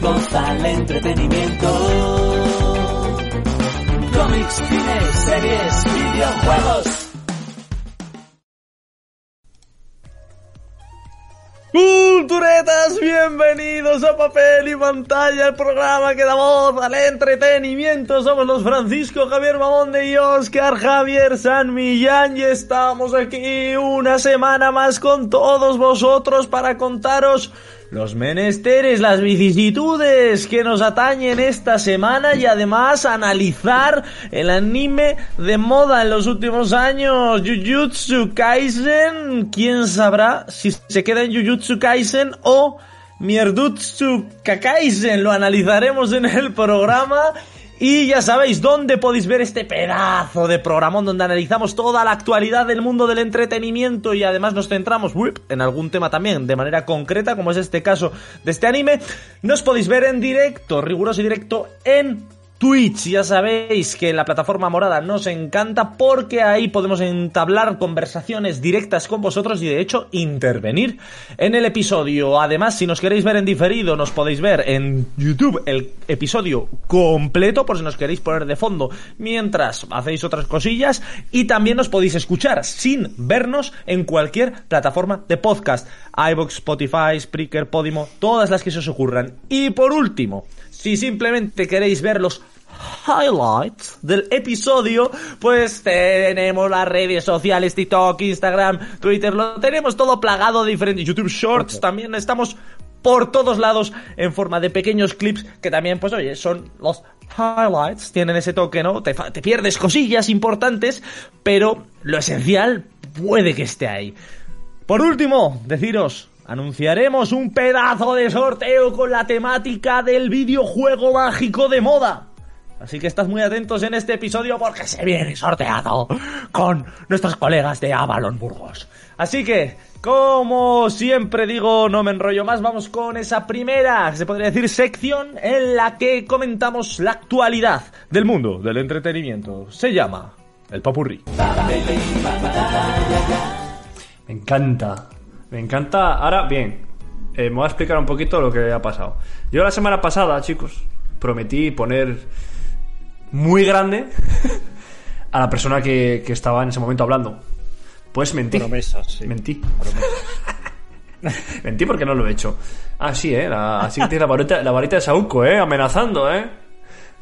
Total entretenimiento. Cómics, cines, series, videojuegos. Culturetas, bienvenidos a Papel y Pantalla, el programa que da voz al entretenimiento. Somos los Francisco Javier Mamonde y Oscar Javier San Millán y estamos aquí una semana más con todos vosotros para contaros los menesteres, las vicisitudes que nos atañen esta semana y además analizar el anime de moda en los últimos años, Jujutsu Kaisen. ¿Quién sabrá si se queda en Jujutsu Kaisen o Mierdutsu Kakaisen? Lo analizaremos en el programa. Y ya sabéis dónde podéis ver este pedazo de programón donde analizamos toda la actualidad del mundo del entretenimiento y además nos centramos whip, en algún tema también de manera concreta, como es este caso de este anime. Nos podéis ver en directo, riguroso y directo en Twitch, ya sabéis que la plataforma morada nos encanta porque ahí podemos entablar conversaciones directas con vosotros y de hecho intervenir en el episodio. Además, si nos queréis ver en diferido, nos podéis ver en YouTube el episodio completo por si nos queréis poner de fondo mientras hacéis otras cosillas y también nos podéis escuchar sin vernos en cualquier plataforma de podcast, iBox, Spotify, Spreaker, Podimo, todas las que se os ocurran. Y por último, si simplemente queréis ver los highlights del episodio, pues tenemos las redes sociales, TikTok, Instagram, Twitter, lo tenemos todo plagado de diferentes YouTube Shorts, también estamos por todos lados en forma de pequeños clips que también, pues oye, son los highlights, tienen ese toque, ¿no? Te, te pierdes cosillas importantes, pero lo esencial puede que esté ahí. Por último, deciros anunciaremos un pedazo de sorteo con la temática del videojuego mágico de moda. Así que estad muy atentos en este episodio porque se viene sorteado con nuestros colegas de Avalon Burgos. Así que, como siempre digo, no me enrollo más, vamos con esa primera, se podría decir, sección en la que comentamos la actualidad del mundo del entretenimiento. Se llama el Papurri. Me encanta. Me encanta. Ahora, bien, eh, me voy a explicar un poquito lo que ha pasado. Yo la semana pasada, chicos, prometí poner muy grande a la persona que, que estaba en ese momento hablando. Pues mentí. Promesas, sí. Mentí. mentí porque no lo he hecho. Ah, sí, ¿eh? La, así que tienes la varita, la varita de Sauco, ¿eh? Amenazando, ¿eh?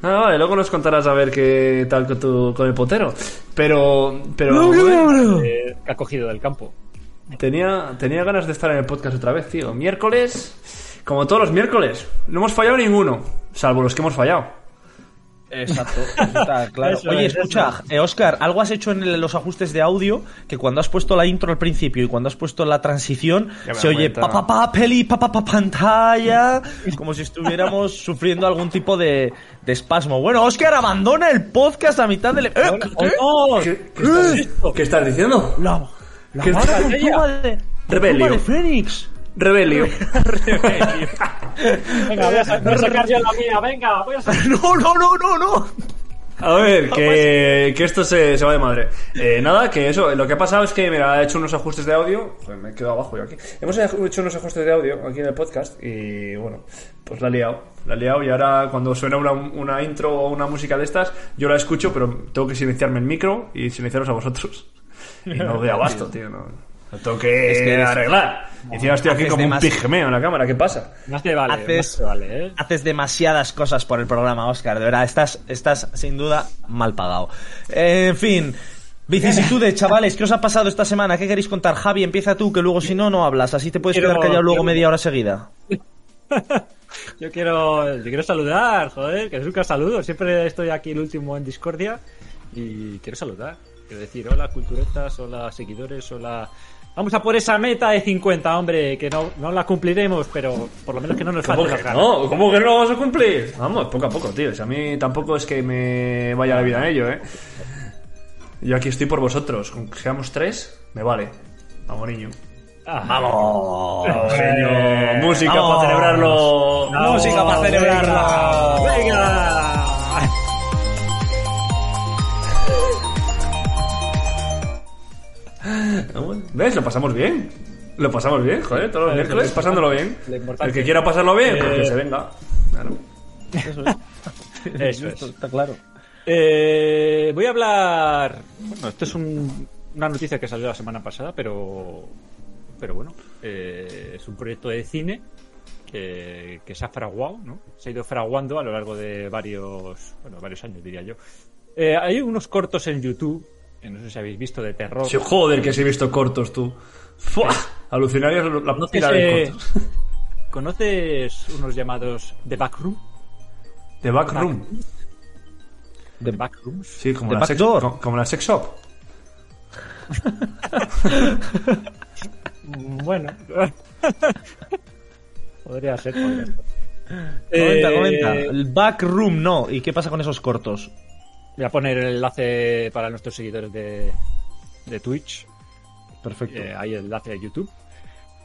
Ah, vale, luego nos contarás a ver qué tal con, tu, con el potero. Pero, pero... joder, Eh, que ha cogido del campo. Tenía, tenía ganas de estar en el podcast otra vez, tío. Miércoles, como todos los miércoles, no hemos fallado ninguno, salvo los que hemos fallado. Exacto, está claro. Eso Oye, es, escucha, eh, Oscar, algo has hecho en el- los ajustes de audio que cuando has puesto la intro al principio y cuando has puesto la transición se oye pa pa pa peli pa pa pa pantalla como si estuviéramos sufriendo algún tipo de, de espasmo. Bueno, Oscar abandona el podcast a mitad del. ¡Eh! ¿qué? ¿Qué, qué estás, ¿qué estás diciendo? La, la ¿Qué mala tortuga de, Rebelio. de Fénix. Rebelio. Venga, voy a, sa- voy a sacar yo la mía, venga, voy a sacar. No, no, no, no, no. A ver, que, que esto se, se va de madre. Eh, nada, que eso, lo que ha pasado es que, mira, he hecho unos ajustes de audio. Joder, me he quedado abajo yo aquí. Hemos hecho unos ajustes de audio aquí en el podcast y, bueno, pues la he liado. La he liado y ahora cuando suena una, una intro o una música de estas, yo la escucho, pero tengo que silenciarme el micro y silenciaros a vosotros. Y no doy abasto, tío. No, lo tengo que, Es que eres- arreglar. Y encima estoy aquí como un pigmeo en la cámara. ¿Qué pasa? Más te vale, Haces- más te vale, ¿eh? Haces demasiadas cosas por el programa, Oscar. De verdad, estás, estás sin duda mal pagado. Eh, en fin. Vicisitudes, chavales, ¿qué os ha pasado esta semana? ¿Qué queréis contar? Javi, empieza tú, que luego si no, no hablas. Así te puedes Quiero- quedar callado luego quiero- media hora seguida. Yo quiero, yo quiero saludar, joder, que nunca saludo. Siempre estoy aquí el último en Discordia y quiero saludar. Quiero decir, hola culturetas, hola seguidores, hola Vamos a por esa meta de 50, hombre, que no, no la cumpliremos, pero por lo menos que no nos ¿Cómo falte que las ganas. no? ¿Cómo que no lo vamos a cumplir? Vamos, poco a poco, tío. Si a mí tampoco es que me vaya la vida en ello, ¿eh? Yo aquí estoy por vosotros. Con que seamos tres, me vale. Vamos, niño. Ah, ¡Vamos! Vamos, niño. Música Vamos. para celebrarlo. Música para celebrarlo. ¡Venga! ¿Ves? Lo pasamos bien. Lo pasamos bien, joder, todos los miércoles lo pasándolo bien. El que quiera pasarlo bien, pues que Eh, se venga. Claro. Eso es. Eso es. Está claro. Eh, voy a hablar. Bueno, esto es un- una noticia que salió la semana pasada, pero. Pero bueno, eh, es un proyecto de cine que, que se ha fraguado, ¿no? Se ha ido fraguando a lo largo de varios. Bueno, varios años, diría yo. Eh, hay unos cortos en YouTube, no sé si habéis visto, de terror. Sí, joder, que si he visto cortos tú. ¡Fua! Alucinarios la ¿Conoces, pila de cortos. ¿Conoces unos llamados The Backroom? The Backroom. The Backrooms. Sí, como The la, sex, como, como la sex shop. Bueno. podría ser, podría ser. Comenta, Eh, comenta. El backroom no. ¿Y qué pasa con esos cortos? Voy a poner el enlace para nuestros seguidores de, de Twitch. Perfecto. Eh, ahí el enlace de YouTube.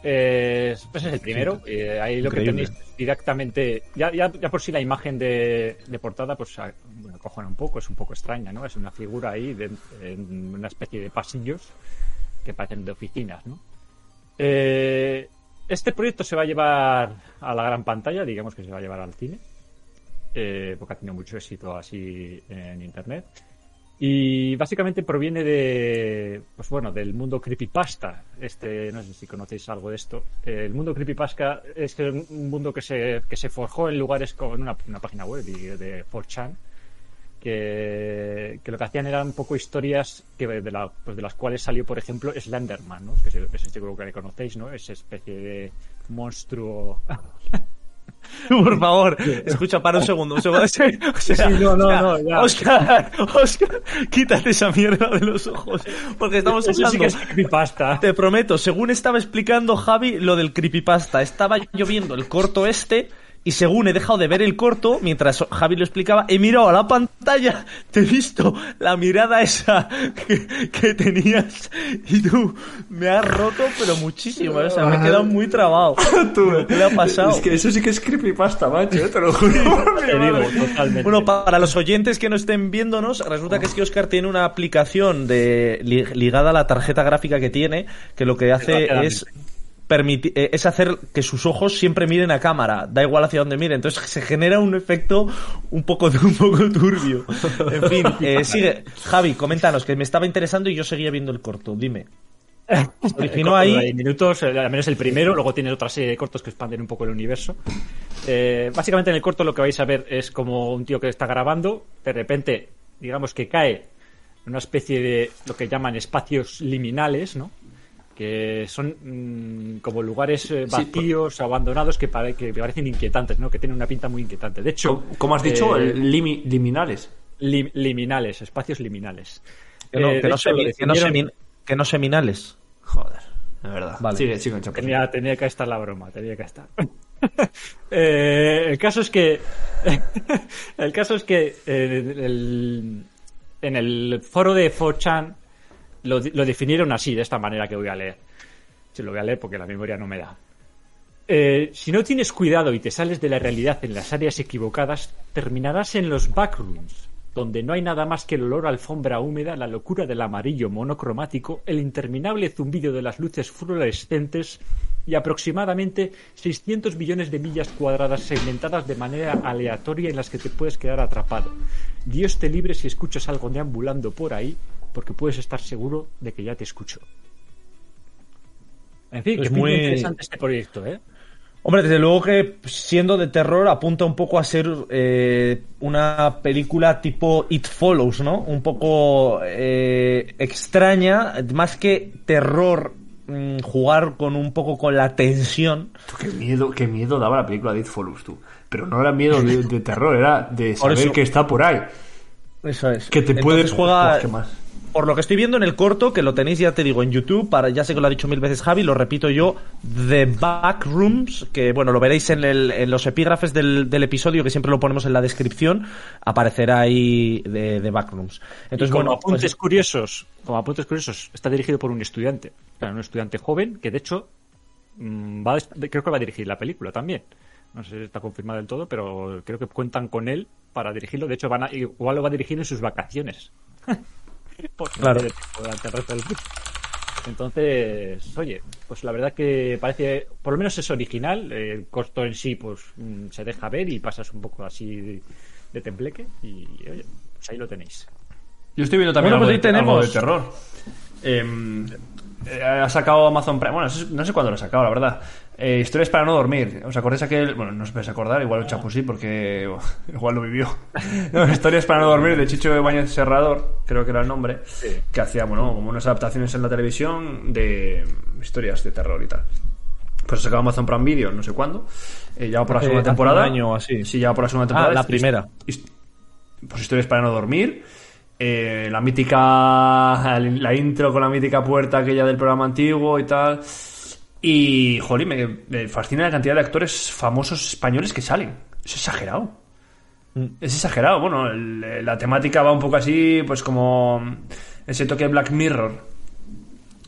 Eh, pues es el primero. Eh, ahí lo Increíble. que tenéis directamente. Ya, ya, ya por sí la imagen de, de portada, pues a- bueno, acojona un poco, es un poco extraña, ¿no? Es una figura ahí de, en una especie de pasillos que parecen de oficinas, ¿no? Eh, este proyecto se va a llevar a la gran pantalla, digamos que se va a llevar al cine, eh, porque ha tenido mucho éxito así en internet. Y básicamente proviene de, pues bueno, del mundo creepypasta. Este, no sé si conocéis algo de esto. Eh, el mundo creepypasta es un mundo que se, que se forjó en lugares como en una, página web de, de 4chan, que, que lo que hacían eran un poco historias que de, la- pues de las cuales salió, por ejemplo, Slenderman, ¿no? Que se- ese seguro que conocéis, ¿no? Esa especie de monstruo Por favor, escucha, para un segundo. Un segundo. O sea, Sí, no, no, o sea, no. Oscar, Oscar, quítate esa mierda de los ojos. Porque estamos Eso sí hablando. que es creepypasta. Te prometo, según estaba explicando Javi lo del creepypasta, estaba yo viendo el corto este y según he dejado de ver el corto, mientras Javi lo explicaba, he mirado a la pantalla, te he visto la mirada esa que, que tenías y tú me has roto pero muchísimo, ¿eh? o sea, me he quedado muy trabado. Tú, ¿Qué le ha pasado? Es que eso sí que es creepypasta, macho, eh, te lo juro. Te digo, totalmente. Bueno, para los oyentes que no estén viéndonos, resulta que es que Oscar tiene una aplicación de, li- ligada a la tarjeta gráfica que tiene, que lo que hace es permiti- eh, es hacer que sus ojos siempre miren a cámara, da igual hacia dónde miren. Entonces se genera un efecto un poco, un poco turbio. En fin, eh, sigue. Javi, coméntanos, que me estaba interesando y yo seguía viendo el corto. Dime. Se originó ahí. minutos, eh, al menos el primero, luego tiene otra serie de cortos que expanden un poco el universo. Eh, básicamente en el corto lo que vais a ver es como un tío que está grabando, de repente, digamos que cae en una especie de lo que llaman espacios liminales, ¿no? Que son mm, como lugares eh, Sí, vacíos, abandonados, que, pare- que parecen inquietantes, ¿no? Que tienen una pinta muy inquietante. De hecho, ¿Cómo, cómo has dicho? eh, limi- liminales. lim- liminales, espacios liminales. Que no, Eh, que de no hecho, lo semi- que no definieron- semi- que no seminales. Joder, de verdad. Vale. Sigue, sigue. Tenía, tenía que estar la broma, tenía que estar. Eh, el caso es que. el caso es que eh, el- en el foro de 4chan lo, definieron así, de esta manera que voy a leer. Se lo voy a leer porque la memoria no me da. Eh, si no tienes cuidado y te sales de la realidad en las áreas equivocadas, terminarás en los backrooms, donde no hay nada más que el olor a alfombra húmeda, la locura del amarillo monocromático, el interminable zumbido de las luces fluorescentes y aproximadamente 600 billones de millas cuadradas segmentadas de manera aleatoria en las que te puedes quedar atrapado. Dios te libre si escuchas algo deambulando por ahí, porque puedes estar seguro de que ya te escucho. En fin, Es que muy muy- interesante este proyecto, ¿eh? Hombre, desde luego que siendo de terror apunta un poco a ser eh, una película tipo It Follows, ¿no? Un poco eh, extraña, más que terror, mm, jugar con un poco con la tensión. Tú, Qué miedo, qué miedo daba la película de It Follows, tú. Pero no era miedo de, de terror, era de saber eso- que está por ahí. Eso es. Que te Entonces puede... juega, Buah, qué más. Por lo que estoy viendo en el corto, que lo tenéis, ya te digo, en YouTube, para, ya sé que lo ha dicho mil veces Javi, lo repito yo, The Backrooms, que bueno, lo veréis en, el- en los epígrafes del, del episodio, que siempre lo ponemos en la descripción, aparecerá ahí de, The Backrooms. Entonces, y como bueno, apuntes pues- curiosos, como apuntes curiosos, está dirigido por un estudiante, claro, un estudiante joven que de hecho mm, va a creo que va a dirigir la película también. No sé si está confirmado del todo, pero creo que cuentan con él para dirigirlo. De hecho, van a, igual lo va a dirigir en sus vacaciones. Porque Claro. tiene tiempo durante el resto del curso. Entonces, oye, pues la verdad que parece, por lo menos es original. El costo en sí, pues mm, se deja ver y pasas un poco así de, de tembleque. Y oye, pues ahí lo tenéis. Yo estoy viendo también Bueno, algo, pues ahí de, algo de tenemos. terror. Em, eh, ha sacado Amazon Prime. Bueno, no sé- no sé cuándo lo ha sacado, la verdad. Eh, historias para no dormir. ¿Os acordáis aquel.? Bueno, no os vais a acordar, igual el Chapu sí, porque igual lo vivió. No, historias para no dormir de Chicho de Bañez Serrador, creo que era el nombre. Que hacía, bueno, como unas adaptaciones en la televisión de historias de terror y tal. Pues ha sacado Amazon Prime Video, no sé cuándo. Eh, ya por la Hace- segunda hace un temporada. año o así. Sí, ya por la segunda temporada. Ah, la Hist- primera. pues historias para no dormir. Eh, la mítica. La intro con la mítica puerta aquella del programa antiguo y tal. Y, jolín, me, me fascina la cantidad de actores famosos españoles que salen. Es exagerado. Es exagerado. Bueno, el- la temática va un poco así, pues como ese toque Black Mirror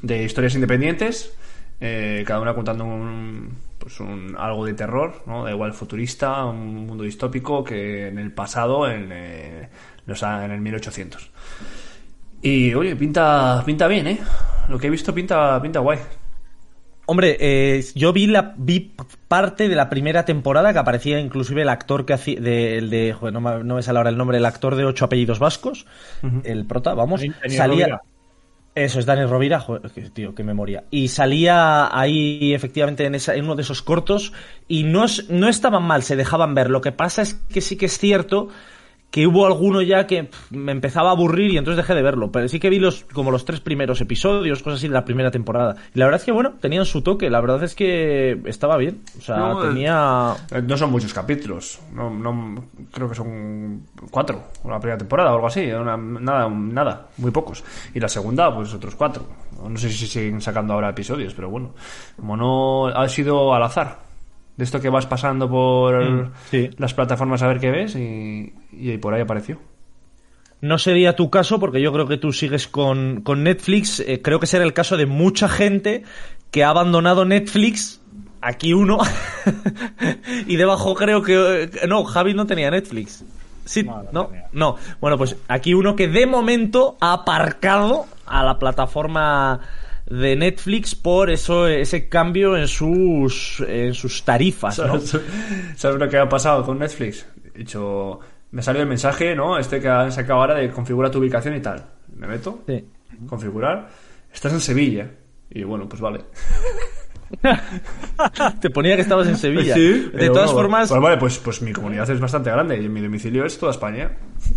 de historias independientes, eh, cada una contando un, pues un, algo de terror, ¿no? Da igual futurista, un mundo distópico que en el pasado, en, eh, los en el 1800. Y oye, pinta, pinta bien, ¿eh? Lo que he visto pinta, pinta guay. Hombre, eh, yo vi la vi parte de la primera temporada que aparecía inclusive el actor que hacía de, el de joder, no, me, no me sale ahora el nombre, el actor de ocho apellidos vascos, el prota, vamos, Daniel salía Rovira. eso es Daniel Rovira, joder, tío, qué memoria. Y salía ahí efectivamente en, esa, en uno de esos cortos y no, es- no estaban mal, se dejaban ver. Lo que pasa es que sí que es cierto que hubo alguno ya que pff, me empezaba a aburrir y entonces dejé de verlo. Pero sí que vi los como los tres primeros episodios, cosas así de la primera temporada. Y la verdad es que bueno, tenían su toque. La verdad es que estaba bien. O sea, No, tenía. Eh, No son muchos capítulos. No, no, creo que son cuatro. La primera temporada o algo así. una- nada, nada. Muy pocos. Y la segunda, pues otros cuatro. No sé si siguen sacando ahora episodios, pero bueno. Como no ha sido al azar. De esto que vas pasando por Mm, sí. las plataformas a ver qué ves y, y por ahí apareció. No sería tu caso porque yo creo que tú sigues con, con Netflix. Eh, creo que será el caso de mucha gente que ha abandonado Netflix. Aquí uno. y debajo creo que... eh, No, Javi no tenía Netflix. Sí, No, no no, tenía. no. Bueno, pues aquí uno que de momento ha aparcado a la plataforma de Netflix por eso ese cambio en sus en sus tarifas, ¿no? ¿Sabes, ¿Sabes lo que ha pasado con Netflix? He dicho, me salió el mensaje, ¿no? Este que han sacado ahora de configura tu ubicación y tal. Me meto, Sí. configurar. Estás en Sevilla. Y bueno, pues vale. Te ponía que estabas en Sevilla. Sí, de todas bueno, formas, Pues vale, pues, pues mi comunidad es bastante grande y mi domicilio es toda España.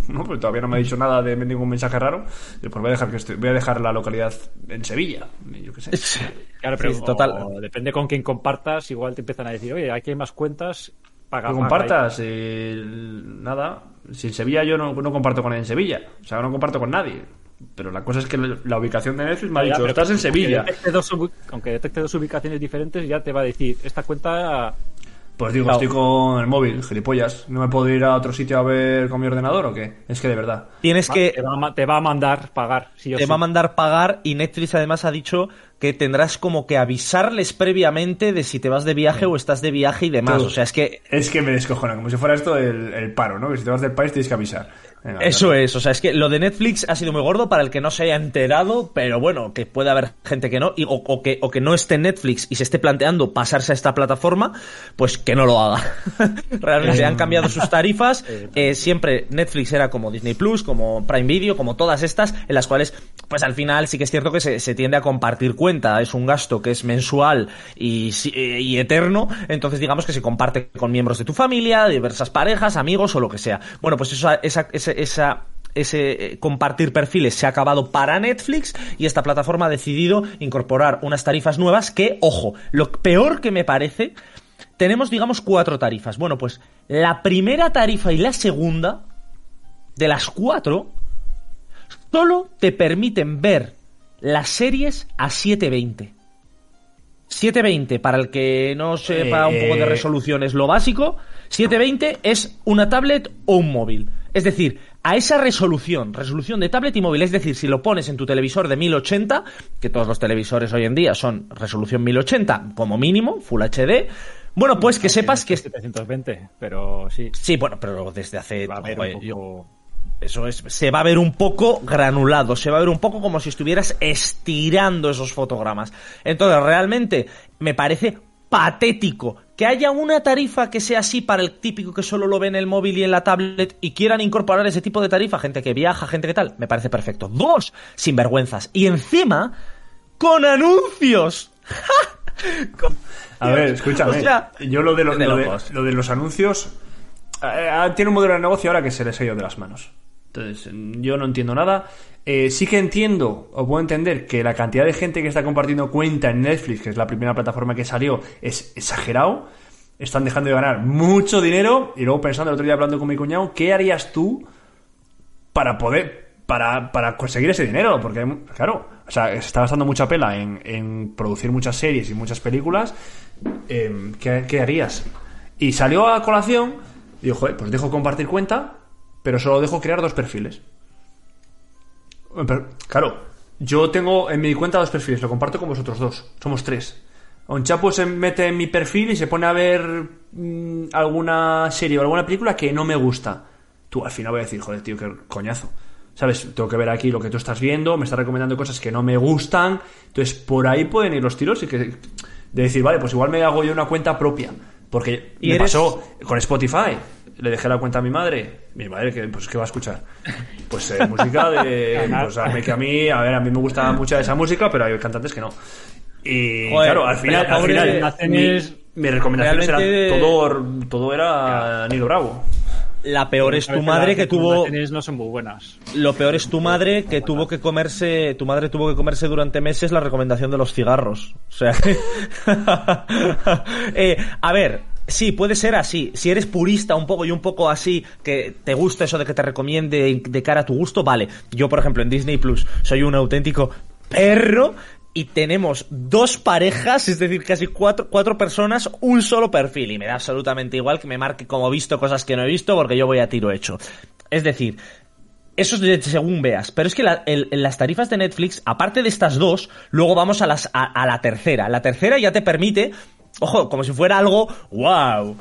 No, pues todavía no me ha dicho nada de ningún mensaje raro. Pues voy a dejar que estoy- voy a dejar la localidad en Sevilla. y Yo qué sé. Claro, pero Sí, total. o depende con quién compartas, igual te empiezan a decir, oye, aquí hay más cuentas, paga. Que paga compartas, eh, nada. Si en Sevilla yo no, no comparto con él en Sevilla. O sea, no comparto con nadie. Pero la cosa es que la ubicación de Netflix me ha Ya, dicho, pero estás en aunque Sevilla. detecte dos ubi- aunque detecte dos ubicaciones diferentes, ya te va a decir, esta cuenta Pues digo, Claro. estoy con el móvil, gilipollas. ¿No me puedo ir a otro sitio a ver con mi ordenador o qué? Es que de verdad. tienes que te, va a, ma- te va a mandar pagar. Sí te sí. va a mandar pagar y Netflix además ha dicho que tendrás como que avisarles previamente de si te vas de viaje o estás de viaje y demás. Todo. O sea, es que Es que me descojona, como si fuera esto el, el paro, ¿no? Que si te vas del país tienes que avisar. Venga, eso es, o sea, es que lo de Netflix ha sido muy gordo para el que no se haya enterado, pero bueno, que puede haber gente que no, y, o, o que, o que no esté en Netflix y se esté planteando pasarse a esta plataforma, pues que no lo haga. Realmente han cambiado sus tarifas, eh, siempre Netflix era como Disney Plus, como Prime Video, como todas estas, en las cuales, pues al final sí que es cierto que se, se tiende a compartir es un gasto que es mensual eh, y eterno, entonces digamos que se comparte con miembros de tu familia, diversas parejas, amigos o lo que sea. Bueno, pues eso, esa, ese eh, compartir perfiles se ha acabado para Netflix y esta plataforma ha decidido incorporar unas tarifas nuevas que, ojo, lo peor que me parece, tenemos digamos cuatro tarifas. Bueno, pues la primera tarifa y la segunda, de las cuatro, solo te permiten ver las series a 720. 720, para el que no sepa un poco de Eh, resolución, es lo básico. 720 es una tablet o un móvil. Es decir, a esa resolución, resolución de tablet y móvil, es decir, si lo pones en tu televisor de 1080, que todos los televisores hoy en día son resolución 1080 como mínimo, Full HD, bueno, pues que sepas que... 720, pero sí. Sí, bueno, pero desde hace... Va a haber yo- poco... eso es, se va a ver un poco granulado, se va a ver un poco como si estuvieras estirando esos fotogramas. Entonces, realmente me parece patético que haya una tarifa que sea así para el típico que solo lo ve en el móvil y en la tablet y quieran incorporar ese tipo de tarifa, gente que viaja, gente que tal, me parece perfecto. Dos, sinvergüenzas. Y encima, con anuncios. Con- A ver, escúchame. O sea, yo lo de, lo, de lo de- locos. lo de los anuncios. Eh, eh, tiene un modelo de negocio ahora que se les ha ido de las manos. Entonces, yo no entiendo nada. Eh, sí que entiendo, o puedo entender, que la cantidad de gente que está compartiendo cuenta en Netflix, que es la primera plataforma que salió, es exagerado. Están dejando de ganar mucho dinero. Y luego pensando el otro día hablando con mi cuñado, ¿qué harías tú para poder para, para conseguir ese dinero porque claro o sea se está gastando mucha pela en, en producir muchas series y muchas películas eh, ¿qué, qué harías? y salió a colación y dijo "Joder, pues dejo compartir cuenta pero solo dejo crear dos perfiles claro yo tengo en mi cuenta dos perfiles lo comparto con vosotros dos somos tres un chapo se mete en mi perfil y se pone a ver mm, alguna serie o alguna película que no me gusta tú al final voy a decir, joder, tío, qué coñazo. ¿Sabes? Tengo que ver aquí lo que tú estás viendo, me estás recomendando cosas que no me gustan. Entonces, por ahí pueden ir los tiros y que. De decir, vale, pues igual me hago yo una cuenta propia. Porque Y me eres- pasó con Spotify. Le dejé la cuenta a mi madre. Mi madre, que, pues, ¿qué va a escuchar? Pues eh, música de. Pues a mí, que a mí, a ver, a mí me gusta mucha esa música, pero hay cantantes que no. Y Joder, claro, al final, al final mi, mis recomendaciones Realmente- eran todo, todo era Nilo Bravo. La peor es tu madre que tuvo... no son muy buenas. Lo peor es tu madre que tuvo que comerse, tu madre tuvo que comerse durante meses la recomendación de los cigarros. O sea, Eh, a ver, sí, puede ser así. Si eres purista un poco y un poco así, que te gusta eso de que te recomiende de cara a tu gusto, vale. Yo, por ejemplo, en Disney Plus soy un auténtico perro y tenemos dos parejas, es decir, casi cuatro, cuatro personas, un solo perfil. Y me da absolutamente igual que me marque como visto cosas que no he visto porque yo voy a tiro hecho. Es decir, eso es según veas. Pero es que la- las tarifas de Netflix, aparte de estas dos, luego vamos a, las, a la tercera. La tercera ya te permite, ojo, como si fuera algo, wow,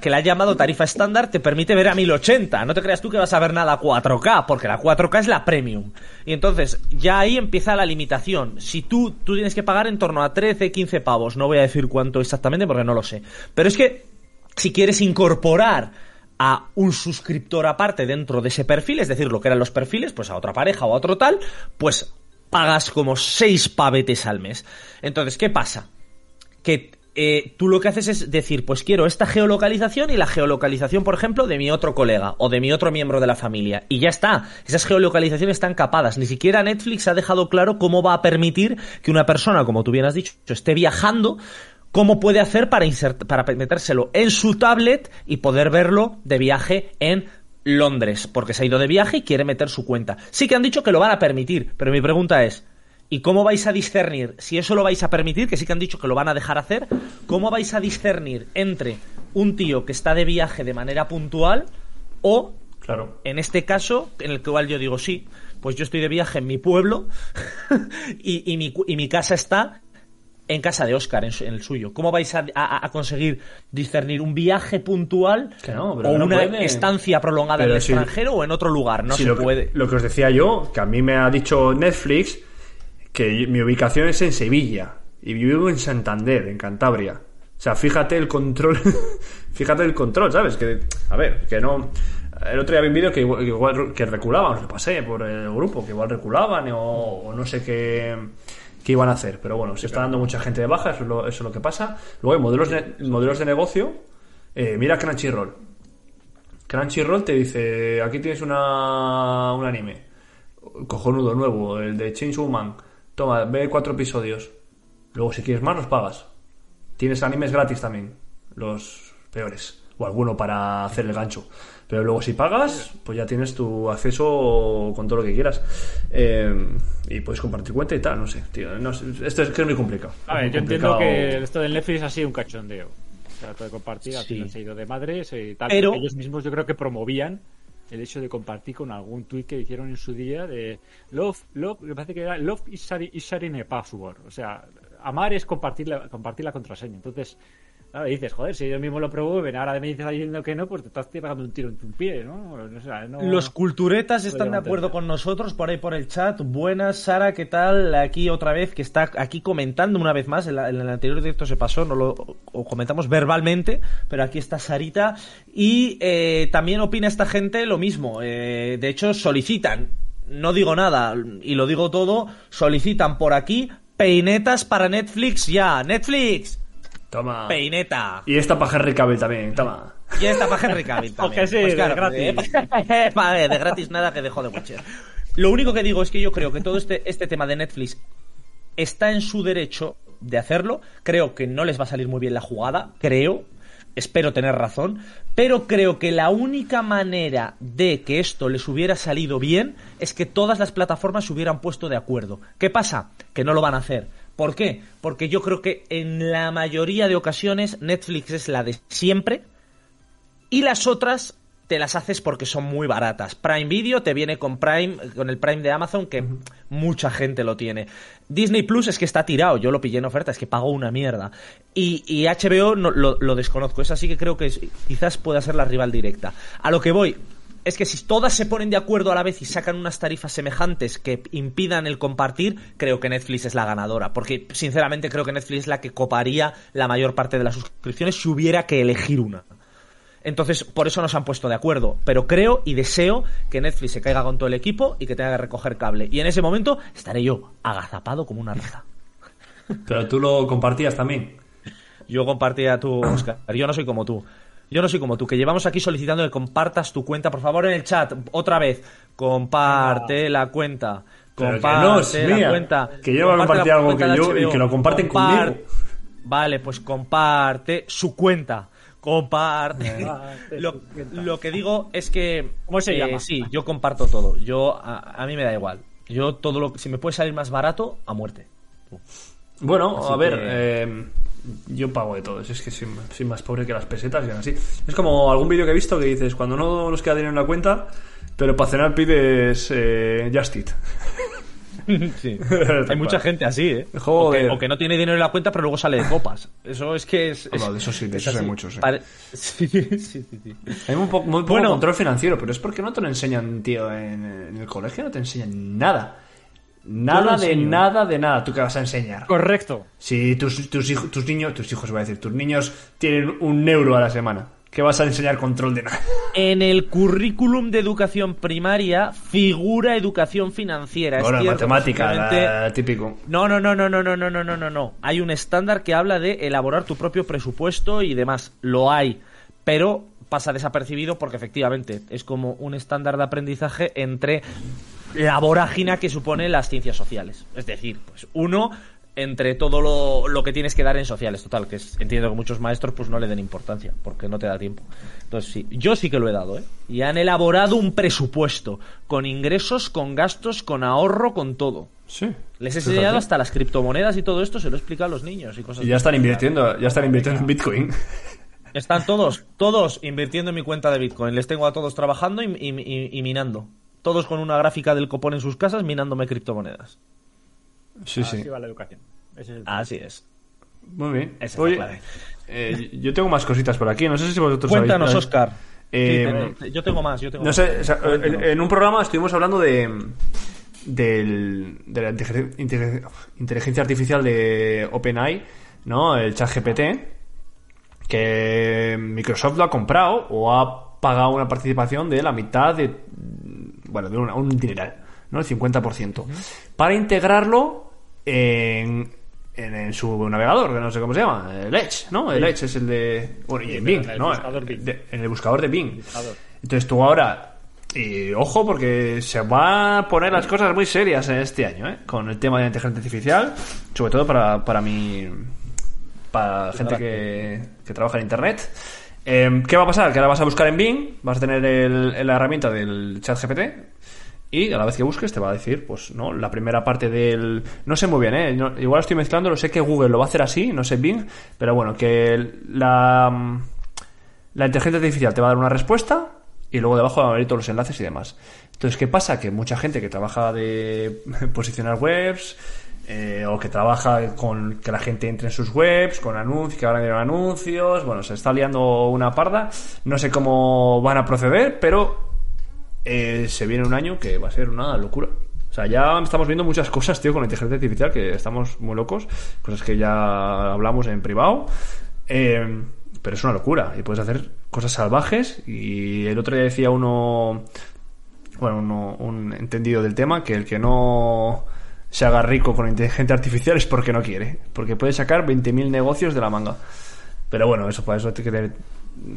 que la han llamado tarifa estándar, te permite ver a 1080. No te creas tú que vas a ver nada a 4K, porque la 4K es la premium. Y entonces, ya ahí empieza la limitación. Si tú, tú tienes que pagar en torno a 13, 15 pavos, no voy a decir cuánto exactamente porque no lo sé. Pero es que, si quieres incorporar a un suscriptor aparte dentro de ese perfil, es decir, lo que eran los perfiles, pues a otra pareja o a otro tal, pues pagas como seis pavetes al mes. Entonces, ¿qué pasa? Que eh, tú lo que haces es decir, pues quiero esta geolocalización y la geolocalización, por ejemplo, de mi otro colega o de mi otro miembro de la familia. Y ya está. Esas geolocalizaciones están capadas. Ni siquiera Netflix ha dejado claro cómo va a permitir que una persona, como tú bien has dicho, esté viajando cómo puede hacer para, para metérselo en su tablet y poder verlo de viaje en Londres, porque se ha ido de viaje y quiere meter su cuenta. Sí que han dicho que lo van a permitir, pero mi pregunta es, ¿y cómo vais a discernir? Si eso lo vais a permitir, que sí que han dicho que lo van a dejar hacer, ¿cómo vais a discernir entre un tío que está de viaje de manera puntual o Claro. en este caso, en el cual yo digo sí, pues yo estoy de viaje en mi pueblo y, y mi, y mi casa está en casa de Oscar, en, su- en el suyo. ¿Cómo vais a, a- a conseguir discernir un viaje puntual Que no, o no una estancia prolongada en el si- extranjero o en otro lugar? No se lo que- puede. lo que os decía yo, que a mí me ha dicho Netflix que mi ubicación es en Sevilla y vivo en Santander, en Cantabria. O sea, fíjate el control, fíjate el control, ¿sabes? Que, a ver, que no... El otro día vi un vídeo que igual, que que reculaban, lo pasé por el grupo, que igual reculaban o, no sé qué, qué iban a hacer. Pero bueno, se está dando mucha gente de baja, eso es lo, eso es lo que pasa. Luego hay modelos de, modelos de negocio. Eh, mira Crunchyroll. Crunchyroll te dice, aquí tienes una, un anime, cojonudo nuevo, el de Chainsaw Man. Toma, ve cuatro episodios. Luego, si quieres más, los pagas. Tienes animes gratis también, los peores. o alguno para hacer el gancho. Pero luego si pagas, pues ya tienes tu acceso con todo lo que quieras. Eh, y puedes compartir cuenta y tal, no sé, tío. No sé, esto es que es muy complicado. A ver, yo entiendo que esto del Netflix ha sido un cachondeo. O sea, de compartir, al Sí. final se ha ido de madres y tal. Pero- Ellos mismos yo creo que promovían el hecho de compartir con algún tweet que hicieron en su día de Love, Love, me parece que era Love is sharing, is sharing a password. O sea, amar es compartir la, compartir la contraseña. Entonces, claro, dices, joder, si ellos mismos lo promueven, ahora me dices diciendo que no, pues te estás tirando un tiro en tu pie, ¿no? O sea, no- Los culturetas están de acuerdo con nosotros por ahí por el chat. Buenas, Sara, ¿qué tal? Aquí otra vez, que está aquí comentando una vez más. En, la- en el anterior directo se pasó, no lo o comentamos verbalmente, pero aquí está Sarita. Y eh, también opina esta gente lo mismo. Eh, de hecho, solicitan, no digo nada y lo digo todo, solicitan por aquí peinetas para Netflix ya. Netflix, Toma. peineta. Y esta para Henry Cavill también, toma. Y esta para Henry Cavill también. Porque sí, de gratis. eh, vale, de gratis nada que dejó de Witcher. Lo único que digo es que yo creo que todo este, este tema de Netflix está en su derecho de hacerlo. Creo que no les va a salir muy bien la jugada, creo. Espero tener razón, pero creo que la única manera de que esto les hubiera salido bien es que todas las plataformas se hubieran puesto de acuerdo. ¿Qué pasa? Que no lo van a hacer. ¿Por qué? Porque yo creo que en la mayoría de ocasiones Netflix es la de siempre, y las otras te las haces porque son muy baratas. Prime Video te viene con Prime, con el Prime de Amazon, que mucha gente lo tiene. Disney Plus es que está tirado, yo lo pillé en oferta, es que pagó una mierda. Y, y HBO no, lo, lo desconozco, esa sí que creo que es- quizás pueda ser la rival directa. A lo que voy, es que si todas se ponen de acuerdo a la vez y sacan unas tarifas semejantes que impidan el compartir, creo que Netflix es la ganadora. Porque sinceramente creo que Netflix es la que coparía la mayor parte de las suscripciones si hubiera que elegir una. Entonces, por eso nos han puesto de acuerdo. Pero creo y deseo que Netflix se caiga con todo el equipo y que tenga que recoger cable. Y en ese momento estaré yo agazapado como una raza. Pero tú lo compartías también. Yo compartía tu, Oscar. Yo no soy como tú. Yo no soy como tú, que llevamos aquí solicitando que compartas tu cuenta. Por favor, en el chat, otra vez. Comparte la cuenta. Comparte no es la cuenta. Que yo voy a compartir algo que yo y que lo comparten Compar- conmigo. Vale, pues comparte su cuenta. Comparte. lo, lo que digo es que. ¿Cómo se eh, llama? Sí, yo comparto todo. Yo a, a mí me da igual. Yo todo lo si me puede salir más barato, a muerte. Bueno, Así a ver, que- eh, yo pago de todo. Es que soy, soy más pobre que las pesetas y así. Es como algún vídeo que he visto que dices, cuando no nos queda dinero en la cuenta, pero para cenar pides eh, Just Eat. Sí. Hay mucha gente así, ¿eh? O, que, o que no tiene dinero en la cuenta, pero luego sale de copas. Eso es que es. Es- de eso sí, de es esos hay muchos. Pare- Sí, sí, sí. Hay muy, po- muy poco Bueno. control financiero, pero es porque no te lo enseñan, tío, en, en el colegio no te enseñan nada. Nada de nada de nada. ¿Tú qué vas a enseñar? Correcto. Si tus, tus, hijos, tus niños, tus hijos voy a decir, tus niños tienen un euro a la semana, ¿qué vas a enseñar control de nada? En el currículum de educación primaria figura educación financiera. Es Bueno, cierto, matemática, posiblemente- la- típico. No, no, no, no, no, no, no, no, no, no, no. Hay un estándar que habla de elaborar tu propio presupuesto y demás. Lo hay, pero pasa desapercibido porque efectivamente es como un estándar de aprendizaje entre la vorágina que supone las ciencias sociales. Es decir, pues uno entre todo lo, lo que tienes que dar en sociales, total, que es- entiendo que muchos maestros pues no le den importancia, porque no te da tiempo. Entonces sí, yo sí que lo he dado, ¿eh? Y han elaborado un presupuesto, con ingresos, con gastos, con ahorro, con todo. Sí. Les he enseñado así. hasta las criptomonedas y todo esto, se lo he explicado a los niños y cosas Y ya así. están invirtiendo, ya están invirtiendo en Bitcoin. Están todos, todos invirtiendo en mi cuenta de Bitcoin. Les tengo a todos trabajando y, y- y- y minando. Todos con una gráfica del copón en sus casas minándome criptomonedas. Sí, sí. Así va la educación. Ese es el- Así es. Muy bien. Esa es Oye, la clave. eh, yo tengo más cositas por aquí. No sé si vosotros Cuéntanos, sabéis- Oscar. Eh, Sí, te- yo tengo más, yo tengo No más. sé, o sea, en, un programa estuvimos hablando de del, de la inteligen- inteligen- inteligencia artificial de OpenAI, ¿no? El ChatGPT, que Microsoft lo ha comprado o ha pagado una participación de la mitad de, bueno, de una- un dineral, ¿no? El 50%, para integrarlo en, en, en su navegador, que no sé cómo se llama, el Edge, ¿no? El Edge es el de, bueno, y en Bing, el ¿no? buscador Bing. De- en el buscador de Bing. buscador. Entonces tú ahora, y ojo porque se van a poner las cosas muy serias en este año, ¿eh? Con el tema de la inteligencia artificial, sobre todo para, para mi... Para gente que, que trabaja en Internet. Eh, ¿Qué va a pasar? Que ahora vas a buscar en Bing, vas a tener la herramienta del chat GPT y a la vez que busques te va a decir, pues no, la primera parte del... No sé muy bien, ¿eh? Igual estoy mezclando, lo sé que Google lo va a hacer así, no sé Bing, pero bueno, que la, la inteligencia artificial te va a dar una respuesta y luego debajo van a venir todos los enlaces y demás. Entonces, ¿qué pasa? Que mucha gente que trabaja de posicionar webs eh, o que trabaja con que la gente entre en sus webs, con anuncios, que ahora vienen anuncios, bueno, se está liando una parda. No sé cómo van a proceder, pero eh, se viene un año que va a ser una locura. O sea, ya estamos viendo muchas cosas, tío, con la inteligencia artificial, que estamos muy locos. Cosas que ya hablamos en privado. Eh, pero es una locura. Y puedes hacer cosas salvajes. Y el otro día decía uno, bueno, uno- un entendido del tema, que el que no se haga rico con la inteligencia artificial es porque no quiere. Porque puede sacar 20.000 negocios de la manga. Pero bueno, eso para eso hay que tener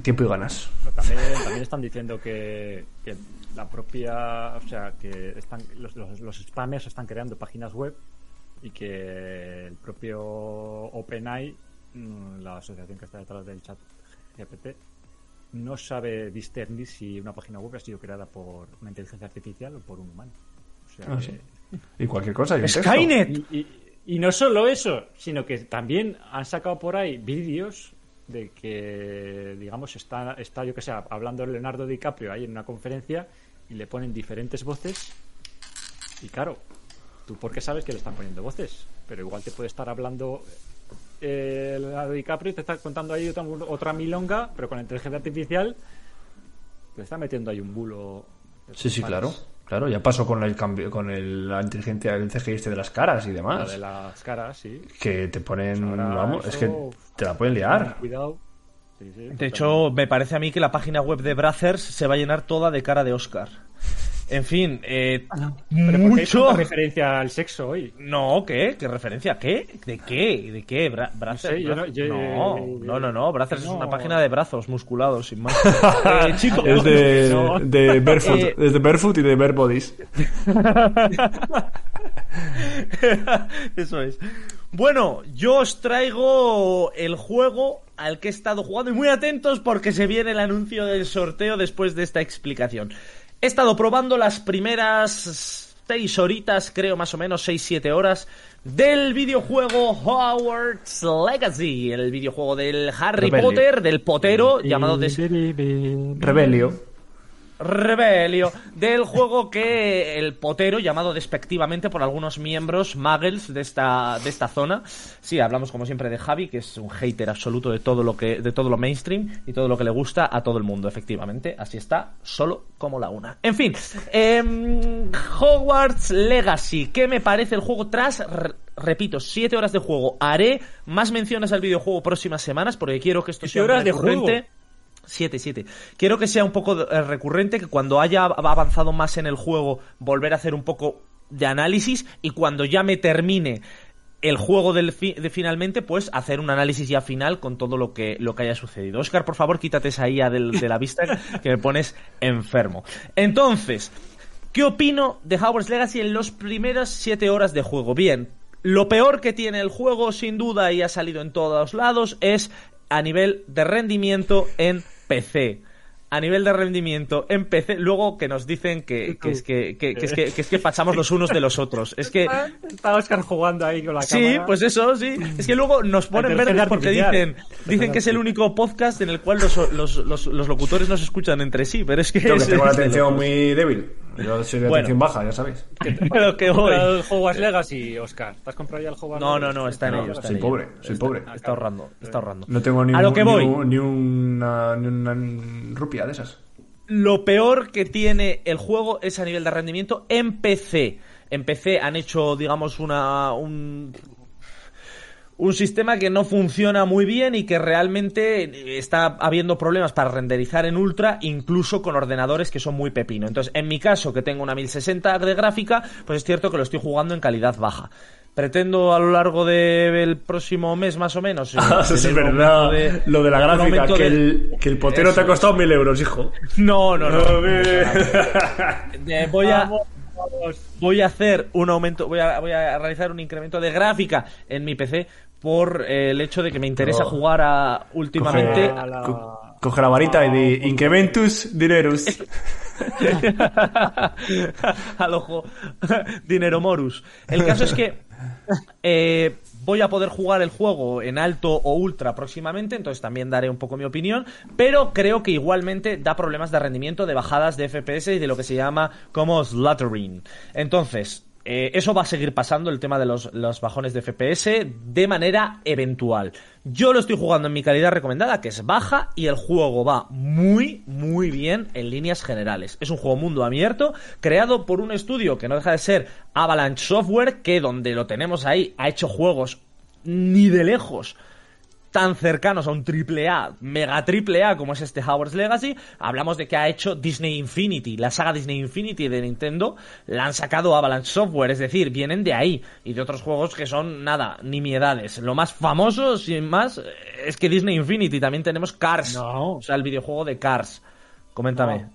tiempo y ganas. Pero También, también están diciendo que, que la propia, o sea, que están, los, los, los spammers están creando páginas web y que el propio OpenAI, mm, la asociación que está detrás del chat GPT, no sabe discernir si una página web ha sido creada por una inteligencia artificial o por un humano. O sea, Ah, que- sí. Y cualquier cosa. y un texto. Skynet. y, y- y no solo eso, sino que también han sacado por ahí vídeos de que, digamos, está, está yo que sé, hablando Leonardo DiCaprio ahí en una conferencia y le ponen diferentes voces. Y claro, tú porque sabes que le están poniendo voces, pero igual te puede estar hablando eh, Leonardo DiCaprio y te está contando ahí otra, otra milonga, pero con la inteligencia artificial te está metiendo ahí un bulo. Sí, sí, claro. Claro, ya pasó con el cambio, con el- la inteligencia, el CGI este de las caras y La demás. de las caras, sí. Que te ponen, Ahora vamos, es que te la pueden liar. Cuidado. Sí, sí, De hecho, me parece a mí que la página web de Brazzers se va a llenar toda de cara de Oscar. En fin, eh, Pero ¿por qué hay mucho. tanta referencia al sexo hoy. No, ¿qué? ¿Qué referencia? ¿Qué? ¿De qué? ¿De qué? Bra Brazzers, sé, yo no- yo- no, no, no, no, Brazzers es una página de brazos musculados, sin más. Eh, chicos, Es de, No. de Barefoot, Eh, es de Barefoot y de Bare Bodies. Eso es. Bueno, yo os traigo el juego al que he estado jugando y muy atentos porque se viene el anuncio del sorteo después de esta explicación. He estado probando las primeras seis horitas, creo más o menos, seis, siete horas del videojuego Hogwarts Legacy, el videojuego del Harry Rebelio. Potter, del potero, llamado de Rebelio. Rebelio del juego que el potero, llamado despectivamente por algunos miembros muggles de esta, de esta zona. Sí, hablamos como siempre de Javi, que es un hater absoluto de todo lo que, de todo lo mainstream y todo lo que le gusta a todo el mundo, efectivamente. Así está, solo como la una. En fin, em, Hogwarts Legacy. ¿Qué me parece el juego tras Repito, siete horas de juego. Haré más menciones al videojuego próximas semanas porque quiero que esto ¿Siete sea horas de juego? Siete, siete. Quiero que sea un poco eh, recurrente, que cuando haya av- avanzado más en el juego, volver a hacer un poco de análisis y cuando ya me termine el juego del fi- de finalmente, pues hacer un análisis ya final con todo lo que, lo que haya sucedido. Oscar, por favor, quítate esa IA del- de la vista que me pones enfermo. Entonces, ¿qué opino de Hogwarts Legacy en las primeras siete horas de juego? Bien, lo peor que tiene el juego, sin duda, y ha salido en todos lados, es a nivel de rendimiento en PC. A nivel de rendimiento en PC, luego que nos dicen que, que es que, que- que es que, que es que pasamos los unos de los otros. Es que Está Oscar jugando ahí con la Sí, cámara. pues eso, sí. Es que luego nos ponen verdes porque dicen, dicen que es el único podcast en el cual los, los, los, los locutores no se escuchan entre sí, pero es que Yo que es- tengo la atención muy débil. Yo soy de Bueno. atención baja, ya sabéis. Pero que voy. El Hogwarts Legacy, Oscar. ¿Te has comprado ya el Hogwarts No, Legacy? no, no, está en No, ello. Está soy en pobre, ello. soy Está- pobre. Está ahorrando, está ahorrando. No tengo ni, A lo un- que ni voy. ni una, ni una rupia de esas. Lo peor que tiene el juego es a nivel de rendimiento en PC. En PC han hecho, digamos, una un un sistema que no funciona muy bien y que realmente está habiendo problemas para renderizar en ultra, incluso con ordenadores que son muy pepino. Entonces, en mi caso, que tengo una 1060 de gráfica, pues es cierto que lo estoy jugando en calidad baja. Pretendo a lo largo del próximo mes, más o menos. eh, Ah, eso es verdad. de- Lo de la gráfica, que, de- el, que el potero te ha costado mil euros, hijo. No, no, no. Joder. Eh, voy a voy a hacer un aumento, voy a, voy a realizar un incremento de gráfica en mi PC por eh, el hecho de que me interesa jugar a últimamente A la- Co- Coge la varita y di incrementus dinerus. al ojo dinero morus. El caso es que eh, voy a poder jugar el juego en alto o ultra próximamente, entonces también daré un poco mi opinión, pero creo que igualmente da problemas de rendimiento, de bajadas de FPS y de lo que se llama como sluttering. Entonces, eh, eso va a seguir pasando, el tema de los, los bajones de FPS, de manera eventual. Yo lo estoy jugando en mi calidad recomendada, que es baja, y el juego va muy, muy bien en líneas generales. Es un juego mundo abierto, creado por un estudio que no deja de ser Avalanche Software, que donde lo tenemos ahí ha hecho juegos ni de lejos tan cercanos a un triple A, mega triple A como es este Howard's Legacy, hablamos de que ha hecho Disney Infinity, la saga Disney Infinity de Nintendo, la han sacado Avalanche Software, es decir, vienen de ahí y de otros juegos que son nada, nimiedades. Lo más famoso, sin más, es que Disney Infinity también tenemos Cars, No. o sea, el videojuego de Cars. Coméntame.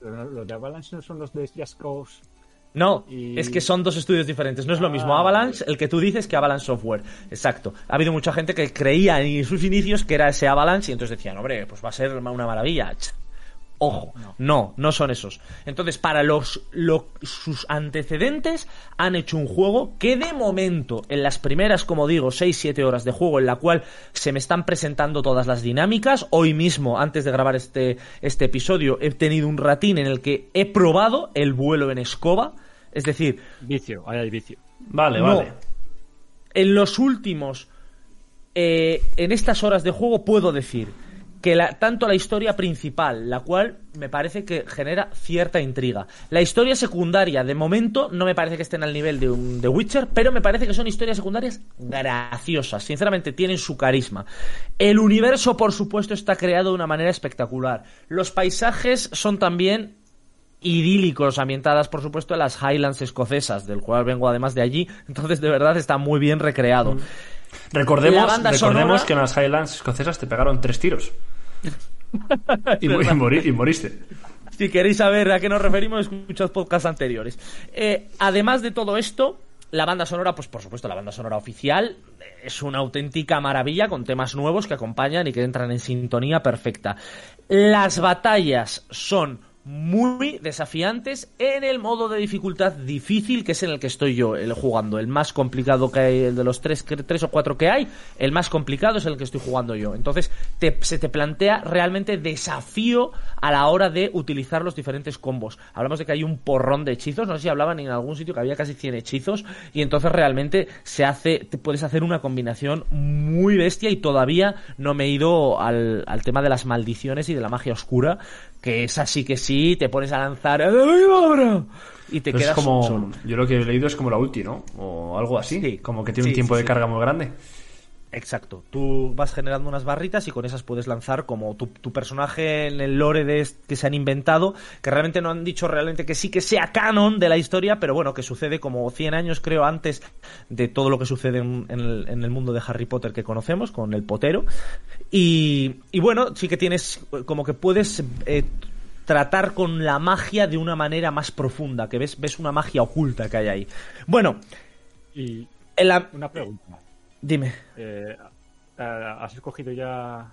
No, Los de Avalanche no son los de Just Cause. No, Y- es que son dos estudios diferentes. No es lo mismo Ah, Avalanche, el que tú dices, que Avalanche Software. Exacto. Ha habido mucha gente que creía en sus inicios que era ese Avalanche y entonces decían, hombre, pues va a ser una maravilla. Ojo, no, no son esos. Entonces, para los, lo- sus antecedentes, han hecho un juego que de momento, en las primeras, como digo, 6-7 horas de juego, en la cual se me están presentando todas las dinámicas, hoy mismo, antes de grabar este, este episodio, he tenido un ratín en el que he probado el vuelo en escoba. Es decir, Vicio, ahí hay vicio. Vale, No. vale. en los últimos, eh, en estas horas de juego puedo decir que la- tanto la historia principal, la cual me parece que genera cierta intriga. La historia secundaria, de momento, no me parece que estén al nivel de un The Witcher, pero me parece que son historias secundarias graciosas. Sinceramente, tienen su carisma. El universo, por supuesto, está creado de una manera espectacular. Los paisajes son también idílicos, ambientadas por supuesto en las Highlands escocesas, del cual vengo además de allí, entonces de verdad está muy bien recreado. Recordemos, recordemos sonora- que en las Highlands escocesas te pegaron tres tiros. y, y y moriste. Si queréis saber a qué nos referimos, escuchad podcasts anteriores. Eh, además de todo esto, la banda sonora, pues por supuesto, la banda sonora oficial es una auténtica maravilla con temas nuevos que acompañan y que entran en sintonía perfecta. Las batallas son muy desafiantes en el modo de dificultad difícil que es en el que estoy yo el, jugando. El más complicado que hay, el de los tres, tres o cuatro que hay, el más complicado es el que estoy jugando yo. Entonces se te plantea realmente desafío a la hora de utilizar los diferentes combos. Hablamos de que hay un porrón de hechizos, no sé si hablaban en algún sitio que había casi 100 hechizos y entonces realmente se hace, te puedes hacer una combinación muy bestia y todavía no me he ido al, al tema de las maldiciones y de la magia oscura, que es así que sí, te pones a lanzar y te quedas como. solo. Yo lo que he leído es como la ulti, ¿no? O algo así. Sí. Como que tiene un tiempo sí, de carga muy grande. Exacto. Tú vas generando unas barritas y con esas puedes lanzar como tu, tu personaje en el lore de est- que se han inventado, que realmente no han dicho realmente que sí que sea canon de la historia, pero bueno, que sucede como 100 años creo antes de todo lo que sucede en, en el, en el mundo de Harry Potter que conocemos, con el potero. Y, y bueno, sí que tienes como que puedes... eh, tratar con la magia de una manera más profunda, que ves, ves una magia oculta que hay ahí. Bueno, Y en la... una pregunta. Dime. Eh, ¿Has escogido ya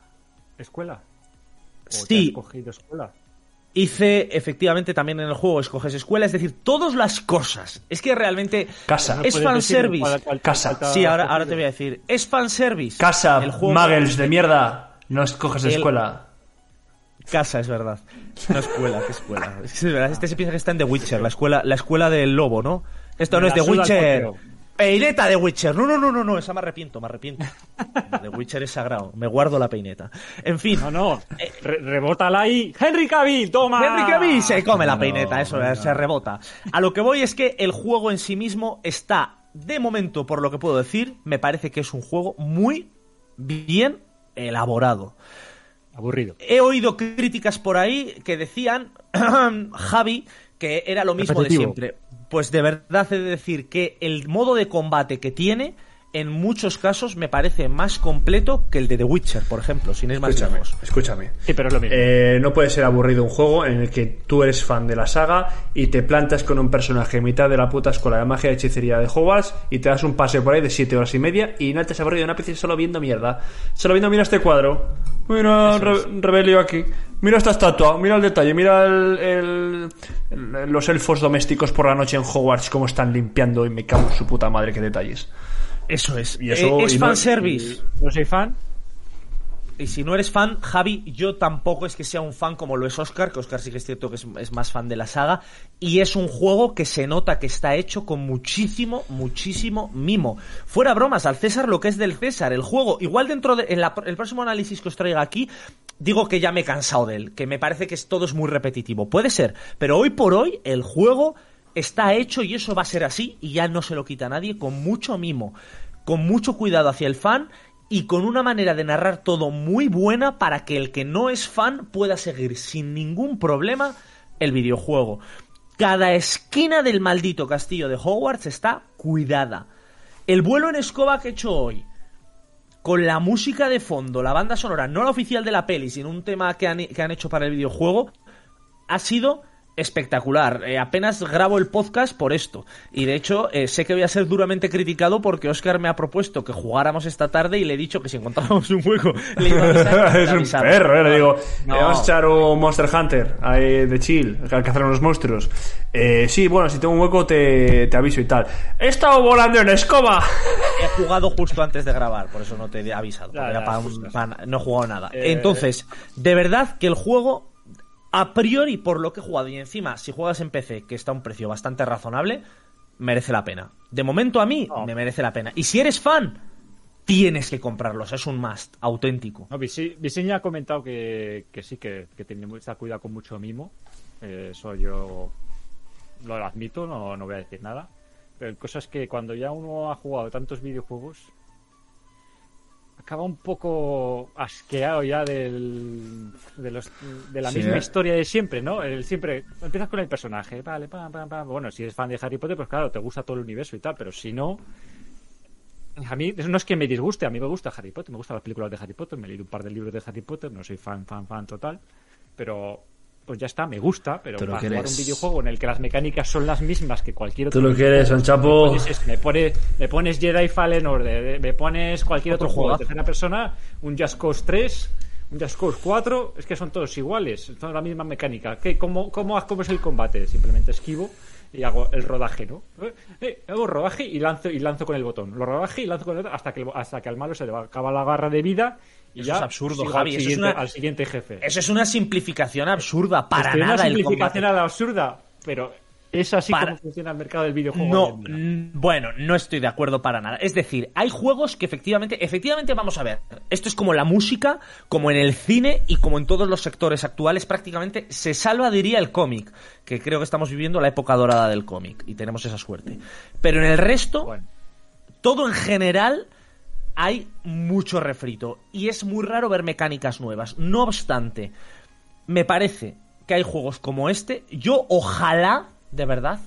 escuela? ¿O te Sí. has escogido escuela? Hice efectivamente también en el juego escoges escuela, es decir, todas las cosas. Es que realmente Casa. es ¿Puedes fanservice. cuál- cuál- Casa. cuál Sí, ahora, ahora te voy a decir. Es fanservice. Casa, El juego- muggles de mierda. No escoges El- escuela. Casa, es verdad. No escuela, ¿qué escuela? Es que es verdad, este se piensa que está en The Witcher, la escuela, la escuela del lobo, ¿no? Esto no es The Witcher. Peineta de Witcher. No, no, no, no, no, esa me arrepiento, me arrepiento. The Witcher es sagrado, me guardo la peineta. En fin. No, no. Re- rebótala ahí. Henry Cavill, toma. Henry Cavill se come la peineta, eso no. se rebota. A lo que voy es que el juego en sí mismo está, de momento, por lo que puedo decir, me parece que es un juego muy bien elaborado. Aburrido. He oído críticas por ahí que decían, Javi, que era lo mismo Repetitivo. de siempre. Pues de verdad he de decir que el modo de combate que tiene en muchos casos me parece más completo que el de The Witcher, por ejemplo, sin ir más Escúchame, lejos. escúchame. Sí, pero es lo mismo. Eh, no puede ser aburrido un juego en el que tú eres fan de la saga y te plantas con un personaje en mitad de la puta escuela de magia y hechicería de Hogwarts y te das un paseo por ahí de 7 horas y media y no te has aburrido una ápice solo viendo mierda. Solo viendo, mira este cuadro. Mira Re- Rebelio aquí. Mira esta estatua. Mira el detalle. Mira el- el- el- los elfos domésticos por la noche en Hogwarts cómo están limpiando y me cago en su puta madre qué detalles. Eso es. Y eso- Eh, es y no- fanservice. No soy fan. Y si no eres fan, Javi, yo tampoco es que sea un fan como lo es Oscar, que Oscar sí que es cierto que es, es más fan de la saga, y es un juego que se nota que está hecho con muchísimo, muchísimo mimo. Fuera bromas, al César lo que es del César, el juego, igual dentro de, en la- el próximo análisis que os traiga aquí, digo que ya me he cansado de él, que me parece que es, todo es muy repetitivo. Puede ser, pero hoy por hoy el juego está hecho y eso va a ser así, y ya no se lo quita nadie, con mucho mimo, con mucho cuidado hacia el fan y con una manera de narrar todo muy buena para que el que no es fan pueda seguir sin ningún problema el videojuego. Cada esquina del maldito castillo de Hogwarts está cuidada. El vuelo en escoba que he hecho hoy, con la música de fondo, la banda sonora, no la oficial de la peli, sino un tema que han, que han hecho para el videojuego, ha sido espectacular. Eh, apenas grabo el podcast por esto. Y de hecho, eh, sé que voy a ser duramente criticado porque Oscar me ha propuesto que jugáramos esta tarde y le he dicho que si encontrábamos un hueco le iba a avisar. es un perro, eh, le digo. No. "Eh, Vamos a echar un Monster Hunter ahí de chill, a cazar unos monstruos. Eh, sí, bueno, si tengo un hueco te, te aviso y tal. He estado volando en escoba. He jugado justo antes de grabar, por eso no te he avisado. Ya, ya, no he jugado nada. Entonces, de verdad que el juego, a priori, por lo que he jugado, y encima, si juegas en PC, que está a un precio bastante razonable, merece la pena. De momento a mí, No. me merece la pena. Y si eres fan, tienes que comprarlos. Es un must, auténtico. No, Visi- Vicen ya ha comentado que, que sí, que, que tiene mucha cuidado con mucho mimo. Eh, eso yo lo admito, no, no voy a decir nada. Pero el cosa es que cuando ya uno ha jugado tantos videojuegos, acaba un poco asqueado ya del, de, los, de la Sí, misma ¿eh? historia de siempre, ¿no? El siempre empiezas con el personaje, vale, pam, pam, pam. Bueno, si eres fan de Harry Potter, pues claro, te gusta todo el universo y tal, pero si no, a mí no es que me disguste, a mí me gusta Harry Potter, me gustan las películas de Harry Potter, me he leído un par de libros de Harry Potter, no soy fan, fan, fan total, pero pues ya está, me gusta, pero Tú lo para jugar eres. un videojuego en el que las mecánicas son las mismas que cualquier Tú otro lo que eres, videojuego, San Chapo. me pones, es- me, pone- me pones Jedi Fallen Order, me pones cualquier otro, Otro juego de tercera persona, un Just Cause 3, un Just Cause 4, es que son todos iguales, son la misma mecánica. ¿Qué, cómo, cómo, cómo es el combate? Simplemente esquivo y hago el rodaje, ¿no? Eh, eh, hago rodaje y lanzo y lanzo con el botón. Lo rodaje y lanzo con el botón hasta que, hasta que al malo se le acaba la barra de vida y Eso ya es absurdo, Javi, al eso es siguiente, una- al siguiente jefe. Eso es una simplificación absurda. Para Estoy nada una el simplificación combate. a la absurda, pero es así Para- como funciona el mercado del videojuego. No, mm, bueno, no estoy de acuerdo para nada. Es decir, hay juegos que efectivamente, efectivamente vamos a ver, esto es como la música, como en el cine y como en todos los sectores actuales, prácticamente se salva, diría, el cómic, que creo que estamos viviendo la época dorada del cómic y tenemos esa suerte. Pero en el resto, Bueno, todo en general hay mucho refrito y es muy raro ver mecánicas nuevas. No obstante, me parece que hay juegos como este. Yo ojalá, de verdad,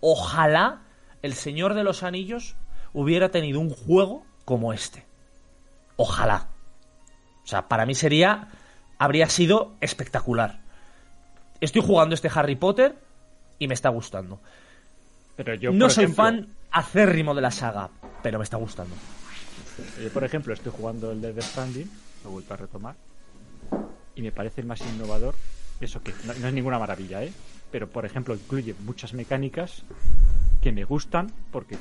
ojalá el Señor de los Anillos hubiera tenido un juego como este. Ojalá. O sea, para mí sería, habría sido espectacular. Estoy jugando este Harry Potter y me está gustando. pero yo, no soy ejemplo, fan acérrimo de la saga, pero me está gustando. Yo, por ejemplo, estoy jugando el Death Stranding, lo he vuelto a retomar, y me parece el más innovador. Eso que no, no es ninguna maravilla, ¿eh? Pero, por ejemplo, incluye muchas mecánicas que me gustan porque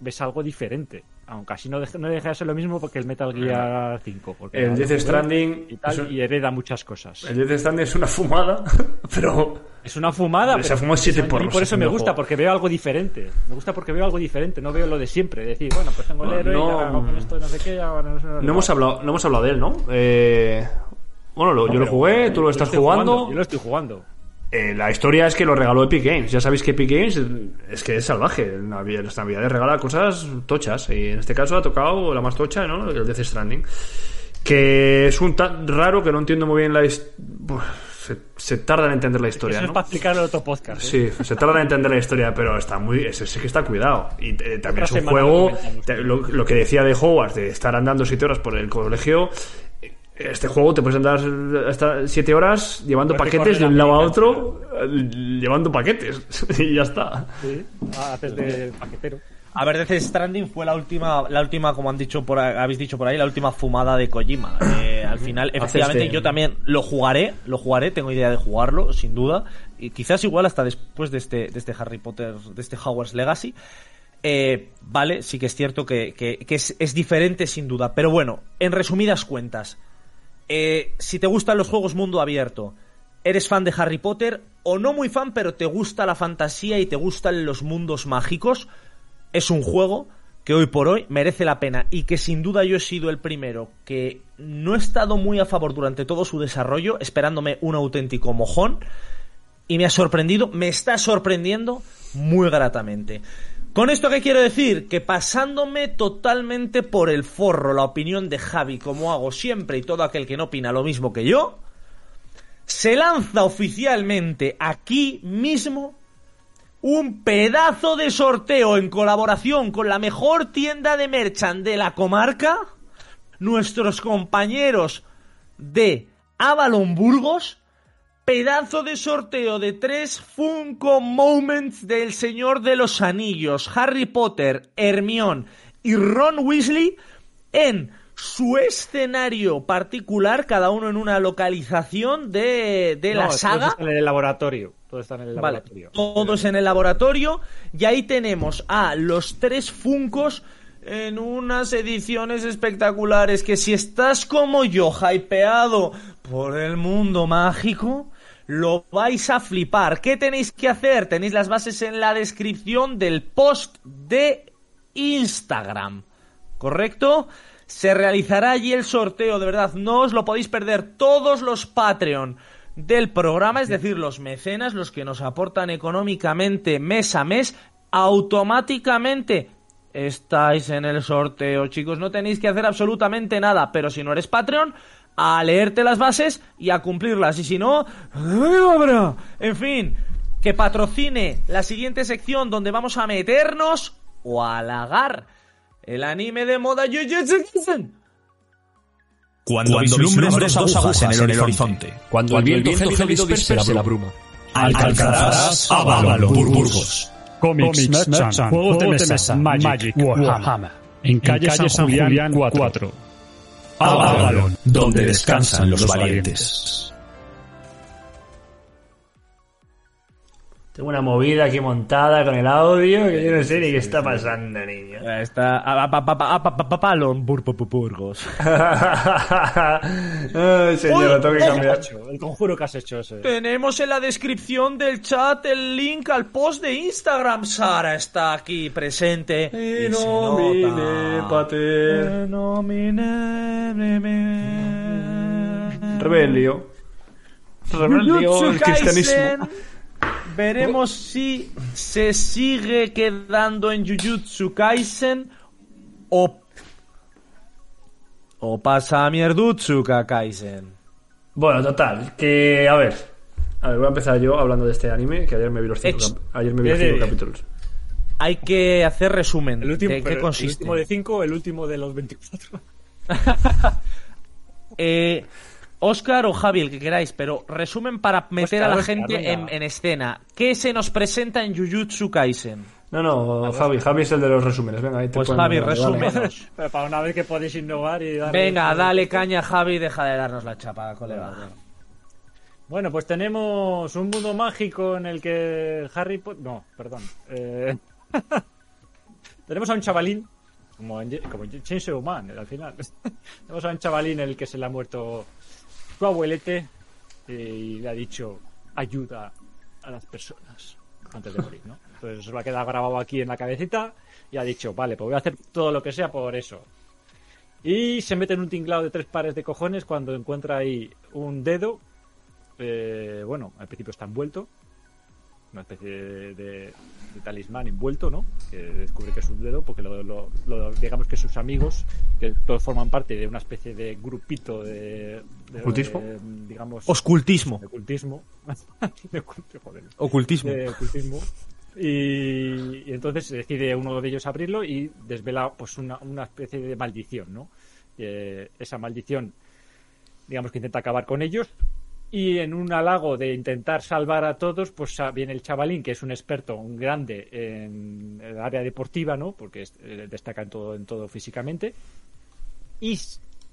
ves algo diferente. Aunque así no deja, no deja de ser lo mismo porque el Metal Gear 5. Porque El Death Stranding y, tal, un- y hereda muchas cosas. El Death Stranding es una fumada, pero Es una fumada, Se pero fumó siete mí porros por eso me gusta, juego. porque veo algo diferente. Me gusta porque veo algo diferente, no veo lo de siempre. Decir, bueno, pues tengo el No, héroe y no, ahora hago con esto no sé qué, ahora no sé no hemos hablado, no hemos hablado de él, ¿no? Eh, bueno, lo- yo lo jugué, tú lo estás jugando. Yo lo estoy jugando. Eh, la historia es que lo regaló Epic Games. Ya sabéis que Epic Games es que es salvaje. Las navidades regala cosas tochas. Y en este caso ha tocado la más tocha, ¿no? El Death Stranding. Que es un tan raro que no entiendo muy bien la se, se tarda en entender la historia, Eso es para explicarlo en otro podcast. ¿eh? Sí, se tarda en entender la historia, pero está muy. Ese sí que está cuidado. Y eh, también Otra es un juego. lo que decía de Hogwarts, de estar andando siete horas por el colegio. Este juego te puedes andar hasta siete horas llevando paquetes de un la lado a otro, eh, llevando paquetes. y ya está. Sí. Ah, haces de paquetero. A ver, Death Stranding fue la última, la última, como han dicho por, ahí- habéis dicho por ahí, la última fumada de Kojima. Eh, al final, efectivamente, este- yo también lo jugaré, lo jugaré, tengo idea de jugarlo, sin duda. Y quizás igual hasta después de este, de este Harry Potter, de este Hogwarts Legacy. Eh, vale, sí que es cierto que, que- que es, es diferente sin duda. Pero bueno, en resumidas cuentas, eh, si te gustan los juegos mundo abierto, eres fan de Harry Potter, o no muy fan, pero te gusta la fantasía y te gustan los mundos mágicos, es un juego que hoy por hoy merece la pena y que sin duda yo he sido el primero que no he estado muy a favor durante todo su desarrollo, esperándome un auténtico mojón, y me ha sorprendido, me está sorprendiendo muy gratamente. Con esto qué quiero decir? Que pasándome totalmente por el forro la opinión de Javi, como hago siempre y todo aquel que no opina lo mismo que yo, se lanza oficialmente aquí mismo un pedazo de sorteo en colaboración con la mejor tienda de merchant de la comarca, nuestros compañeros de Avalon Burgos, pedazo de sorteo de tres Funko Moments del Señor de los Anillos, Harry Potter, Hermione y Ron Weasley en su escenario particular, cada uno en una localización de, de la saga. Todo en el laboratorio. Todo está en el laboratorio. todo es en el laboratorio y ahí tenemos a los tres Funcos en unas ediciones espectaculares que si estás como yo, hypeado por el mundo mágico, lo vais a flipar. ¿Qué tenéis que hacer? Tenéis las bases en la descripción del post de Instagram. ¿Correcto? Se realizará allí el sorteo, de verdad, no os lo podéis perder. Todos los Patreon del programa, es decir, los mecenas, los que nos aportan económicamente mes a mes, automáticamente estáis en el sorteo, chicos. No tenéis que hacer absolutamente nada, pero si no eres Patreon, a leerte las bases y a cumplirlas. Y si no, habrá. En fin, que patrocine la siguiente sección donde vamos a meternos o a halagar el anime de moda Kaisen. Cuando, vislumbres dos agujas en el horizonte, Cuando, el viento gélido disperse la bruma. alcanzarás a Avalon Burgos. Comics, Merchant, Juegos de Mesa, Magic, Warhammer. En calle, San, Julián 4. Avalon, donde descansan los valientes. Tengo una movida aquí montada con el audio que yo no sé ni qué está pasando, niño. Está Palon Burgos. Señor, tengo que cambiar. El conjuro que has hecho ese. Tenemos en la descripción del chat el link al post de Instagram. Sara está aquí presente. Y pater. Eh. Rebelio. Rebelio, el cristianismo. Veremos si se sigue quedando en Jujutsu Kaisen o o pasa a Mierdutsuka Kaisen. Bueno, total, que a ver. A ver, voy a empezar yo hablando de este anime, que ayer me vi los cinco, Ex- ayer me vi los cinco capítulos. Hay que hacer resumen. El último, ¿De qué consiste? el último de 5, el último de los 24. Eh, Oscar o Javi, el que queráis, pero resumen para meter Oscar, a la Oscar, gente en, en escena. ¿Qué se nos presenta en Jujutsu Kaisen? No, no, Javi, Javi es el de los resúmenes. Venga, ahí te Pues Javi, dale, resumen. dale. Pero para una vez que podéis innovar y darle- Venga, dale caña, Javi, deja de darnos la chapa, colega. Bueno, pues tenemos un mundo mágico en el que Harry Potter... No, perdón. Eh, tenemos a un chavalín, como en como en Chainsaw Man, al final. tenemos a un chavalín en el que se le ha muerto su abuelete y le ha dicho ayuda a las personas antes de morir, ¿no? Entonces se lo ha quedado grabado aquí en la cabecita y ha dicho, vale, pues voy a hacer todo lo que sea por eso. Y se mete en un tinglado de tres pares de cojones cuando encuentra ahí un dedo. eh, bueno, al principio está envuelto. Una especie de, de- de talismán envuelto, ¿no? Que descubre que es un dedo, porque lo, lo- lo- digamos que sus amigos, que todos forman parte de una especie de grupito de, de- ¿Ocultismo? digamos, Oscultismo. de ocultismo. Joder. Ocultismo. De ocultismo. Y, y entonces decide uno de ellos abrirlo y desvela pues una, una especie de maldición, ¿no? Eh, esa maldición, digamos que intenta acabar con ellos. Y en un halago de intentar salvar a todos, pues ah, viene el chavalín, que es un experto, un grande en el área deportiva, ¿no? Porque eh, destaca en todo, en todo físicamente. Y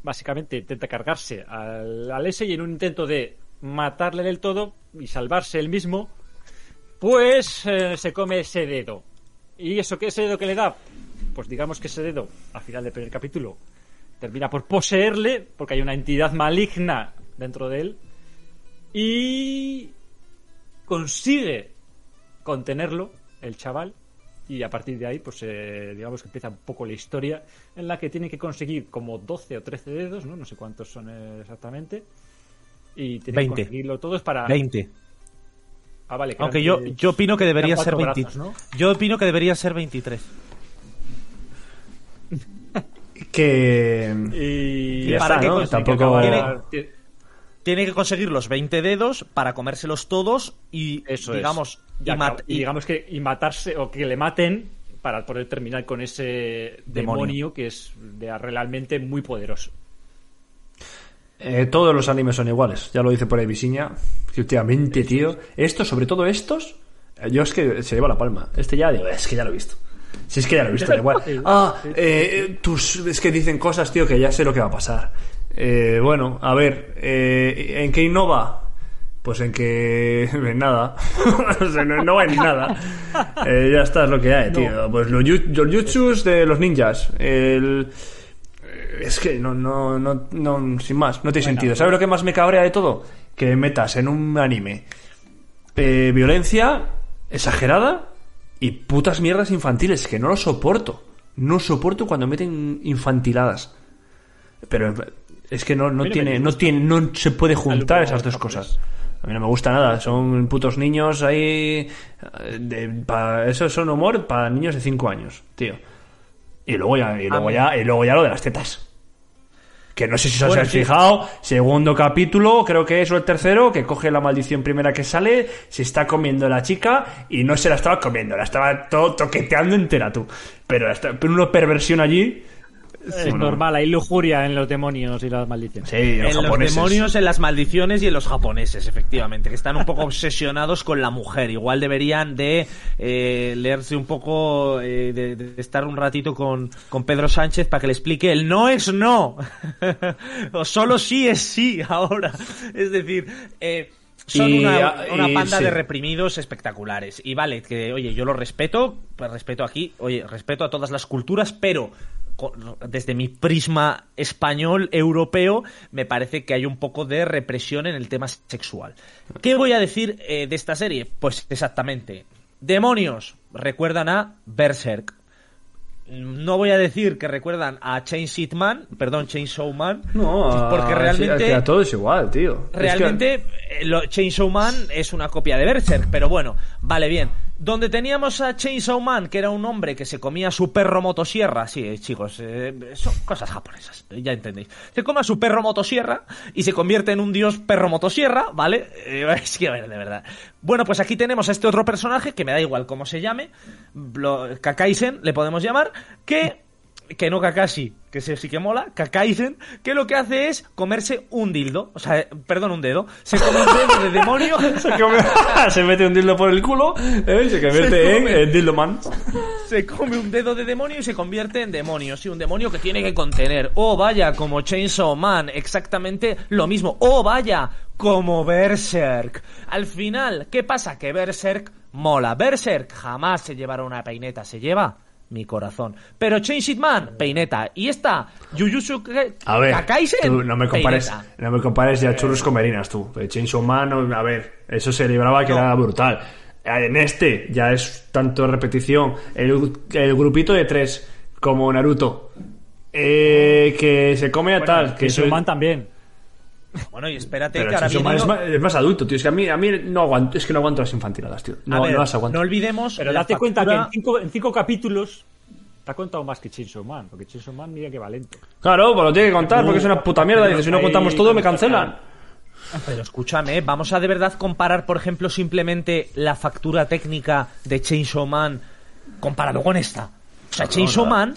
básicamente intenta cargarse al, al y en un intento de matarle del todo y salvarse él mismo, pues eh, se come ese dedo. ¿Y eso qué ese dedo que le da? Pues digamos que ese dedo, al final del primer capítulo, termina por poseerle, porque hay una entidad maligna dentro de él, y consigue contenerlo, el chaval, y a partir de ahí, pues eh, digamos que empieza un poco la historia en la que tiene que conseguir como 12 o 13 dedos, ¿no? No sé cuántos son exactamente. Y tiene 20. que conseguirlo todos para... 20. Ah, vale. que Aunque yo, eh, yo opino que debería ser cuatro 20. brazos, ¿no? Yo opino que debería ser 23. Que. Y Ya para está, que ¿no? Tampoco. Tiene- Tiene que conseguir los 20 dedos para comérselos todos y, Eso es. digamos, Y, y acaba- mat- y y- digamos que y matarse o que le maten para poder terminar con ese Demonio. demonio, que es de, realmente muy poderoso. Eh, todos los animes son iguales, ya lo dice por ahí Visiña. Que últimamente, tío. Estos, sobre todo estos, eh, yo es que se lleva la palma. Este ya digo, es que ya lo he visto. Si es que ya lo he visto, da igual. Ah, eh, tus, es que dicen cosas, tío, que ya sé lo que va a pasar. Eh, bueno, a ver, eh, ¿en qué innova? Pues en que. En nada. O sea, no, no en nada. Eh, ya está, es lo que hay, tío. Pues los, los jutsus de los ninjas. El. Es que no, no, no, no, sin más, no tiene sentido. ¿Sabes lo que más me cabrea de todo? Que metas en un anime eh, violencia exagerada y putas mierdas infantiles, que no lo soporto. No soporto cuando meten infantiladas. Pero es que no, no tiene, no tiene, no se puede juntar esas dos cosas. A mí no me gusta nada, son putos niños ahí. eh, De, pa- eso son humor para niños de 5 años, tío. Y luego ya, y luego ya, y luego ya lo de las tetas. Que no sé si os Bueno, habéis sí. fijado, segundo capítulo, creo que es o el tercero, que coge la maldición primera que sale, se está comiendo la chica y no se la estaba comiendo, la estaba todo toqueteando entera tú. Pero, está, pero una perversión allí. Es normal, hay lujuria en los demonios y las maldiciones. Sí, los en los japoneses. demonios, en las maldiciones y en los japoneses, efectivamente, que están un poco obsesionados con la mujer. Igual deberían de eh, leerse un poco, eh, de, de estar un ratito con, con Pedro Sánchez para que le explique el no es no, o solo sí es sí ahora. Es decir, eh, son Y, una, una y panda sí. de reprimidos espectaculares. Y vale, que oye, yo lo respeto, pues respeto aquí, oye, respeto a todas las culturas, pero desde mi prisma español, europeo, me parece que hay un poco de represión en el tema sexual. ¿Qué voy a decir eh, de esta serie? Pues exactamente. Demonios recuerdan a Berserk. No voy a decir que recuerdan a Chainsaw Man, perdón, Chainsaw Man, No, porque realmente a todo es igual, tío. Es que- Realmente, eh, Chainsaw Man es una copia de Berserk, pero bueno, vale bien. Donde teníamos a Chainsaw Man, que era un hombre que se comía su perro motosierra, sí, eh, chicos, eh, son cosas japonesas, eh, ya entendéis. Se come a su perro motosierra y se convierte en un dios perro motosierra, ¿vale? Es que, bueno, de verdad. Bueno, pues aquí tenemos a este otro personaje, que me da igual cómo se llame, Kakaisen, le podemos llamar, que que no Kakashi, que sí que mola, Kakaisen, que lo que hace es comerse un dildo, o sea, eh, perdón, un dedo, se come un dedo de demonio, se, come- se mete un dildo por el culo ¿eh? y se convierte Se en eh, dildo man. se come un dedo de demonio y se convierte en demonio, sí, un demonio que tiene que contener. Oh, vaya, como Chainsaw Man, exactamente lo mismo. Oh, vaya, como Berserk. Al final, ¿qué pasa? Que Berserk mola. Berserk jamás se llevará una peineta, se lleva mi corazón. Pero Chainsaw Man, peineta. Y esta, Jujutsu A ver, Kakaisen, tú no me compares, peineta. no me compares ya churros con merinas tú. De Chainsaw Man, a ver, eso se libraba que No. era brutal. Eh, En este ya es tanto repetición. El, el grupito de tres, como Naruto, eh, que se come a tal, que Suman también. Bueno, y espérate Pero que ahora Chainsaw viene es, más, es más adulto, tío. Es que a mí, a mí no aguanto, es que no aguanto las infantiladas, tío. No, ver, no las aguanto. no olvidemos. Pero date cuenta que factura- en cinco, en cinco capítulos te ha contado más que Chainsaw Man, porque Chainsaw Man mira que va lento. Claro, pues lo tiene que contar porque es una puta mierda. Dice, si no ahí- contamos todo, me cancelan. Pero escúchame, vamos a de verdad comparar, por ejemplo, simplemente la factura técnica de Chainsaw Man comparado con esta. O sea, Chainsaw Man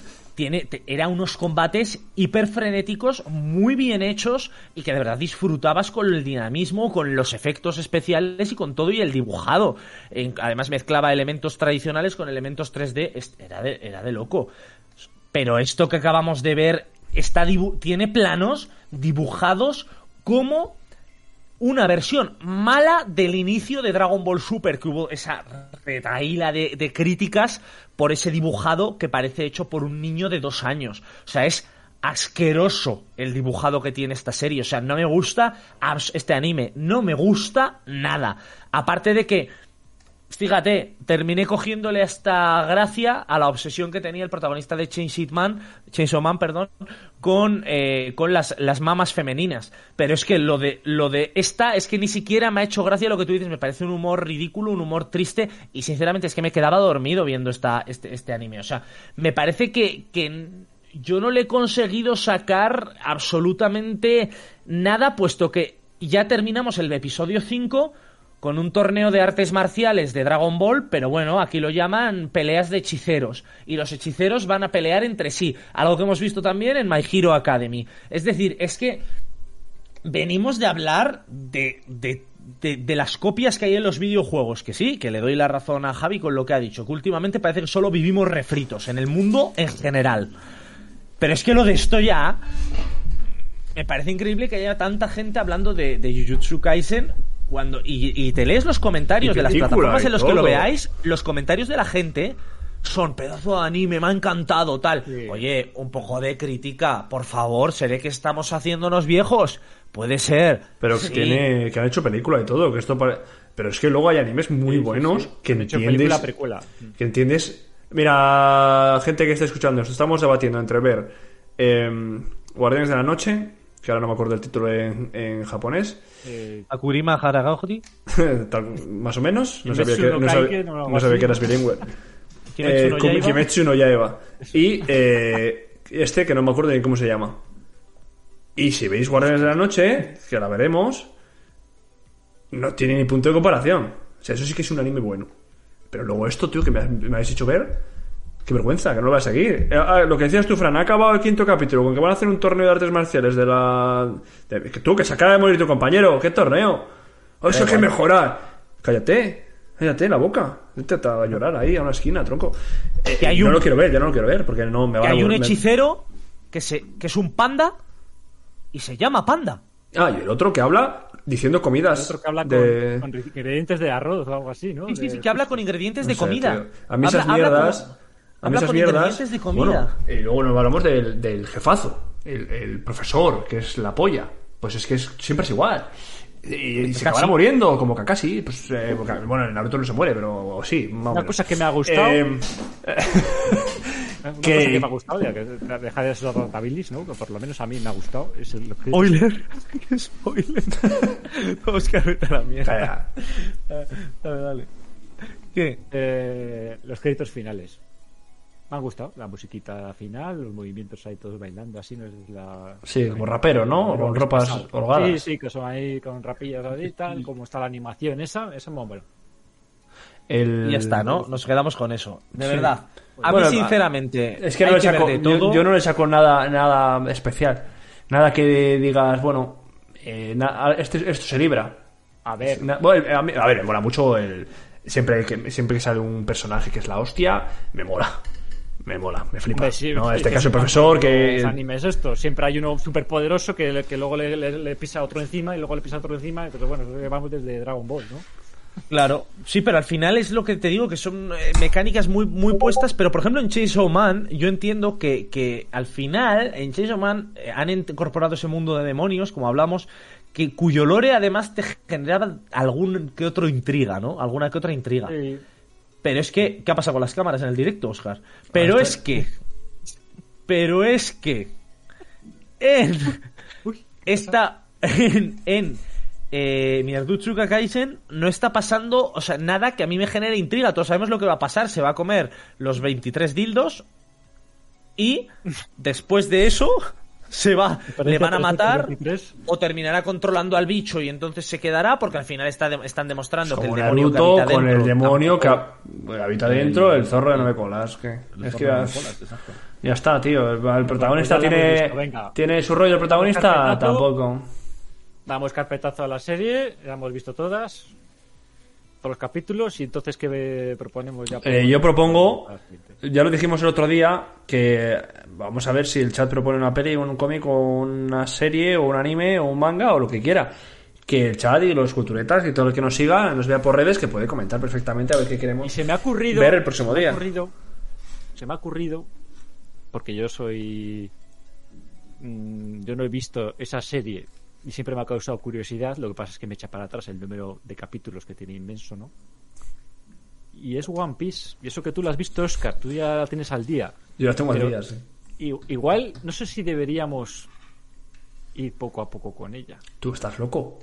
era unos combates hiper frenéticos, muy bien hechos y que de verdad disfrutabas con el dinamismo, con los efectos especiales y con todo y el dibujado. Además mezclaba elementos tradicionales con elementos 3D, Es- era de, era de loco. Pero esto que acabamos de ver está tiene planos dibujados como una versión mala del inicio de Dragon Ball Super, que hubo esa retaíla de, de críticas por ese dibujado que parece hecho por un niño de dos años. O sea, es asqueroso el dibujado que tiene esta serie. O sea, no me gusta este anime. No me gusta nada. Aparte de que Fíjate, terminé cogiéndole hasta gracia a la obsesión que tenía el protagonista de Chainsaw Man, Chainsaw Man, perdón, con, eh, con las, las mamas femeninas. Pero es que lo de, lo de esta es que ni siquiera me ha hecho gracia lo que tú dices, me parece un humor ridículo, un humor triste, y sinceramente es que me quedaba dormido viendo esta, este, este anime. O sea, me parece que, que yo no le he conseguido sacar absolutamente nada, puesto que ya terminamos el episodio 5 con un torneo de artes marciales de Dragon Ball, pero bueno, aquí lo llaman peleas de hechiceros. Y los hechiceros van a pelear entre sí, algo que hemos visto también en My Hero Academy. Es decir, es que venimos de hablar de, de, de- las copias que hay en los videojuegos, que sí, que le doy la razón a Javi con lo que ha dicho, que últimamente parece que solo vivimos refritos en el mundo en general. Pero es que lo de esto ya... Me parece increíble que haya tanta gente hablando de, de Jujutsu Kaisen cuando y, y te lees los comentarios de las película plataformas en los que lo veáis, los comentarios de la gente son pedazo de anime, me ha encantado, tal. Oye, un poco de crítica, por favor, seré que estamos haciéndonos viejos. Puede ser. Pero que Sí. tiene que han hecho película y todo, que esto pare- pero es que luego hay animes muy Sí, buenos sí. que hecho, entiendes película, precuela. que entiendes. Mira, gente que esté escuchando, estamos debatiendo entre ver em, Guardianes de la Noche, que ahora no me acuerdo el título en, en japonés, Eh, Akurima Haragauji. tal- más o menos, no sabía que, no sabía- no, algo no sabía así, que eras bilingüe. Kimetsu Eh. Kimetsu no Yaiba. Y eh, este que no me acuerdo ni cómo se llama. Y si veis Guardianes de la Noche, que ahora veremos, no tiene ni punto de comparación. O sea, eso sí que es un anime bueno. Pero luego esto, tío, que me, me habéis hecho ver, qué vergüenza, que no lo voy a seguir. Eh, ah, lo que decías tú, Fran, ha acabado el quinto capítulo con que van a hacer un torneo de artes marciales de la... de- que tú, que se acaba de morir tu compañero, ¿qué torneo? Oh, eso hay que mejorar. Cállate. Cállate la boca. Vete a llorar ahí a una esquina, tronco. Eh, hay no un- lo quiero ver, ya no lo quiero ver, porque no me va a hay un hechicero que, se, que es un panda y se llama panda. Ah, y el otro que habla diciendo comidas. otro que habla de... con, con ingredientes de arroz o algo así, ¿no? Sí, sí, De- sí, que habla con ingredientes No de sé, comida. tío. A mí esas Habla- habla mierdas. A mí habla esas con mierdas. de comida. Bueno, y luego nos hablamos del, del jefazo, el, el profesor, que es la polla. Pues es que es, siempre es igual. Y, y se acabará muriendo, como Kakashi. Pues, eh, porque, bueno, en Naruto no se muere, pero sí. más Una menos. cosa que me ha gustado. Eh, Una que- cosa que me ha gustado, ya que deja de ser Rotabilis, ¿no? Que por lo menos a mí me ha gustado. Es el Spoiler. Spoiler. Oscar, vete a la mierda. Calla. Dale, dale. ¿Qué? Eh, los créditos finales. Me han gustado. La musiquita final, los movimientos ahí todos bailando, así no es la. Sí, como rapero, ¿no? Con es ropas pasado. holgadas. Sí, sí, que son ahí con rapillas ahí y tal, como está la animación esa, esa muy bueno. El- Y ya está, ¿no? Nos quedamos con eso. De Sí. verdad. A Bueno, mí, sinceramente, Es que no le saco, yo, todo. yo no le saco nada, nada especial. Nada que digas, bueno, eh, na- este, esto se libra. A ver, Na- bueno, a, mí- a ver, me mola mucho el. Siempre que, siempre que sale un personaje que es la hostia, me mola. Me mola, me flipa. Sí, ¿no? En es este que caso, el profesor los que. animes esto. Siempre hay uno súper poderoso que, que luego le, le- le pisa a otro encima y luego le pisa a otro encima. Entonces, bueno, eso vamos desde Dragon Ball, ¿no? Claro, sí, pero al final es lo que te digo, que son eh, mecánicas muy, muy puestas, pero por ejemplo en Chainsaw Man yo entiendo que, que al final en Chainsaw Man eh, han incorporado ese mundo de demonios, como hablamos, que cuyo lore además te generaba algún que otro intriga, ¿no? Alguna que otra intriga. Sí. Pero es que, ¿qué ha pasado con las cámaras en el directo, Oscar? Pero Ah, es que, pero es que, en esta en, en eh, Miyazutsuka Kaisen no está pasando, o sea, nada que a mí me genere intriga. Todos sabemos lo que va a pasar. Se va a comer los 23 dildos y después de eso se va, le van a matar o terminará controlando al bicho y entonces se quedará porque al final está de- están demostrando que el demonio que Naruto habita con el demonio que tampoco- habita dentro, el zorro de nueve colas. Que, es que ya, ya está, tío. El, el protagonista Pues hemos tiene, visto, tiene su rollo. El protagonista tampoco. Damos carpetazo a la serie, ya hemos visto todas, los capítulos, y entonces, ¿qué proponemos ya? Eh, yo propongo, ya lo dijimos el otro día, que vamos a ver si el chat propone una peli, un cómic, o una serie, o un anime, o un manga, o lo que quiera. Que el chat y los culturetas y todo el que nos siga, nos vea por redes, que puede comentar perfectamente a ver qué Y queremos. se me ha ocurrido... ver el próximo se me ha día. ocurrido- se me ha ocurrido, porque yo soy... mm, yo no he visto esa serie y siempre me ha causado curiosidad, lo que pasa es que me echa para atrás el número de capítulos que tiene inmenso, ¿no? Y es One Piece, y eso que tú lo has visto, Oscar, tú ya la tienes al día. Yo las tengo al día, sí. Igual, no sé si deberíamos ir poco a poco con ella. Tú estás loco.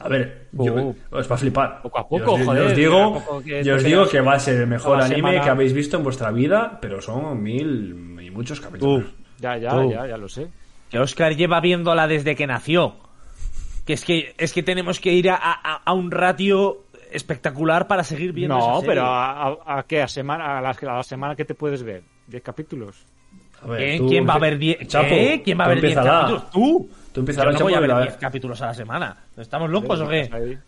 A ver, Oh. yo, os va a flipar. Poco a poco, yo os, yo joder, os digo, poco a poco que yo os digo que va a ser el mejor anime semana. que habéis visto en vuestra vida, pero son mil y muchos capítulos. Ya, ya, ya, ya lo sé. Que Oscar lleva viéndola desde que nació. Que es que, es que tenemos que ir a, a- a un ratio espectacular para seguir viendo esa No, serie. pero ¿a, a, a qué? ¿A, semana, a, la, a la semana que te puedes ver? ¿10 capítulos? A ver, ¿Qué? tú ¿Quién va a ver 10 Chapo, ¿Qué? ¿Quién va a ver 10 empiézala. capítulos? ¿Tú? Tú empiézala, Yo no voy a ver la- 10 capítulos a la semana. ¿Estamos locos o qué?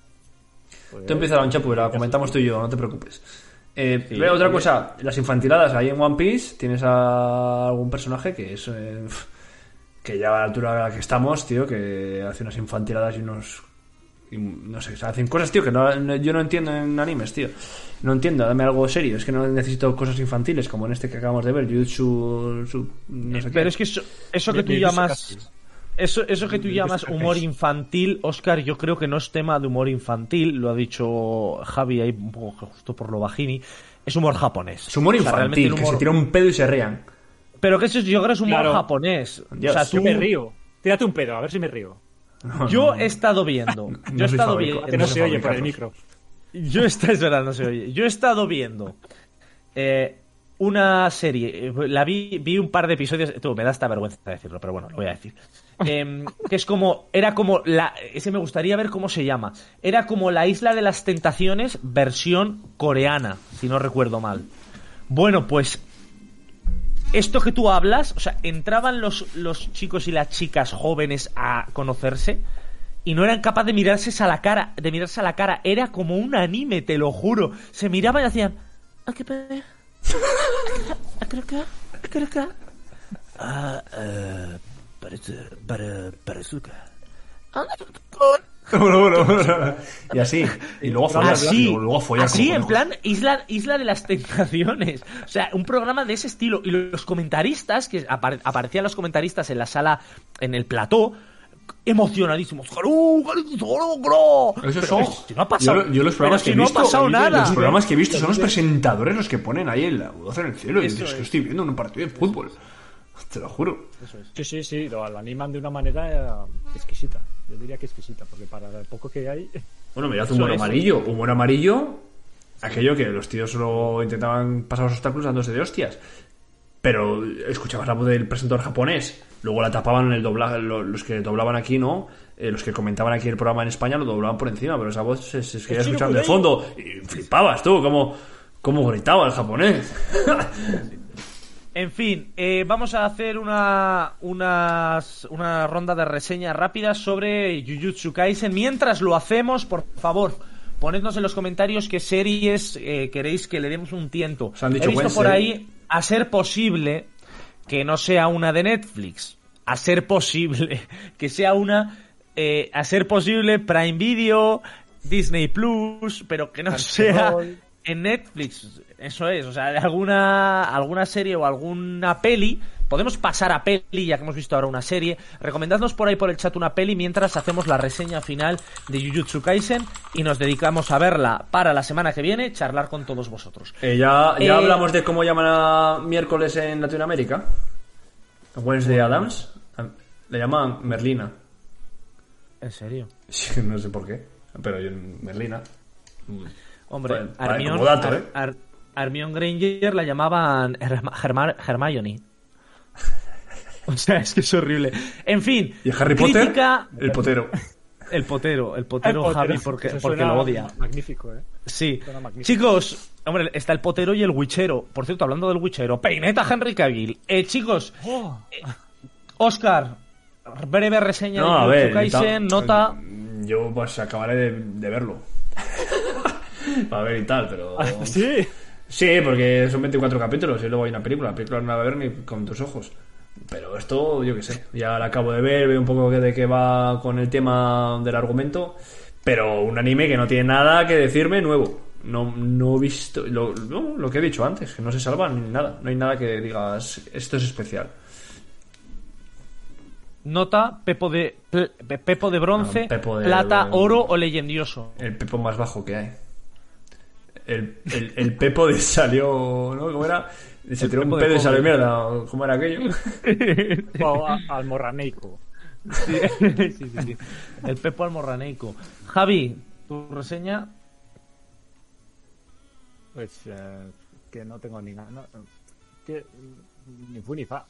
Pues, Tú empiezas un chapu, la comentamos tú y yo, no te preocupes. Eh, ve, otra cosa, las infantiladas ahí en One Piece tienes a algún personaje que es eh, que ya a la altura a la que estamos, tío, que hace unas infantiladas y unos y no sé, hacen cosas, tío, que no- no- yo no entiendo en animes, tío. No entiendo, dame algo serio, es que no necesito cosas infantiles como en este que acabamos de ver, Jujutsu su- no sé qué. Pero es que eso, eso que tú llamas... Eso, eso que tú llamas humor infantil, Oscar, yo creo que no es tema de humor infantil, lo ha dicho Javi ahí un poco justo por lo bajini, es humor japonés. es humor O sea, realmente infantil, que se tira un pedo y se rían. Pero que eso es- yo creo que es humor Claro. japonés. Dios, o sea, tú... Yo me río. Tírate un pedo, a ver si me río. Yo he estado viendo. Yo he soy estado fabrico- viendo. Que no no se oye por el micro. Yo está, es verdad, no se oye. Yo he estado viendo eh, una serie, eh, la vi, vi un par de episodios, tú, me da esta vergüenza decirlo, pero bueno, lo voy a decir. Em, que es como, era como la, ese me gustaría ver cómo se llama. Era como la Isla de las Tentaciones versión coreana, si no recuerdo mal. Bueno, pues esto que tú hablas, o sea, entraban los, los chicos y las chicas jóvenes a conocerse y no eran capaces de mirarse a la cara, de mirarse a la cara, era como un anime, te lo juro. Se miraban y hacían, "¿A qué pe- ¿A qué? ¿A qué acá?". Ah, eh, para, para ca- Ah, Bueno, bueno, bueno. y así. Y luego follar, Así, y luego follar así en plan isla, isla de las tentaciones. O sea, un programa de ese estilo. Y los comentaristas, que apare- aparecían los comentaristas en la sala, en el plató, emocionadísimos. Pero son. si no ha pasado, yo, yo los programas que he visto. no nada. Los programas que he visto son los presentadores los que ponen ahí el voz en el cielo. Y Eso dices que es. estoy viendo un partido de fútbol. Te lo juro. Sí, sí, sí, lo, lo animan de una manera eh, exquisita. Yo diría que exquisita, porque para el poco que hay. Bueno, mirad Eso humor amarillo. Humor amarillo. Aquello que los tíos solo intentaban pasar los obstáculos dándose de hostias. Pero escuchabas la voz del presentador japonés. Luego la tapaban en el doblaje. lo- Los que doblaban aquí, ¿no? Eh, los que comentaban aquí el programa en España lo doblaban por encima. Pero esa voz se, se chino escuchando de fondo. Y flipabas tú, como. Cómo gritaba el japonés. En fin, eh, vamos a hacer una, unas- una ronda de reseña rápida sobre Jujutsu Kaisen. Mientras lo hacemos, por favor, ponednos en los comentarios qué series eh, queréis que le demos un tiento. Os han dicho He visto Wednesday. por ahí, a ser posible, que no sea una de Netflix. A ser posible, que sea una... eh, a ser posible Prime Video, Disney Plus, pero que no sea en Netflix, eso es, o sea, de alguna, alguna serie o alguna peli, podemos pasar a peli, ya que hemos visto ahora una serie, recomendadnos por ahí por el chat una peli mientras hacemos la reseña final de Jujutsu Kaisen y nos dedicamos a verla para la semana que viene, charlar con todos vosotros. Eh, ya ya Eh, hablamos de cómo llaman a miércoles en Latinoamérica. Wednesday Adams. Le llaman Merlina. ¿En serio? Sí, no sé por qué. Pero yo en Merlina. Hombre, como dato, ¿eh? Ar- Ar- Hermione Granger la llamaban Herma- Herma- Hermione. O sea, es que es horrible. En fin, Y Harry crítica- Potter, el potero. El potero, el potero, El potero. Javi, porque, lo odia. Magnífico, ¿eh? Sí. Magnífico. Chicos, hombre, está el potero y el witchero. Por cierto, hablando del witchero, peineta Henry Cavill. Eh, chicos, Oh. Oscar, breve reseña No, a de ver. Jujutsu Kaisen, tal- nota. Yo pues acabaré de, de verlo. Para ver y tal, pero. Sí. Sí, porque son 24 capítulos y luego hay una película. La película no la va a ver ni con tus ojos. Pero esto, yo qué sé, ya la acabo de ver, veo un poco de qué va con el tema del argumento. Pero un anime que no tiene nada que decirme nuevo. No, no he visto. Lo, no, lo que he dicho antes, que no se salva ni nada. No hay nada que digas, esto es especial. Nota, pepo de, pe- pe- pepo de bronce, Ah, pepo de- plata, oro o leyendioso. El pepo más bajo que hay. El, el, el pepo de salió. ¿No? ¿Cómo era? Se tiró un pepo de pedo y salió mierda. ¿Cómo era aquello? O a- almorraneico. Sí, sí, sí, sí. El pepo almorraneico. Javi, tu reseña. Pues eh, que no tengo ni nada. no, que, ni fu ni fa.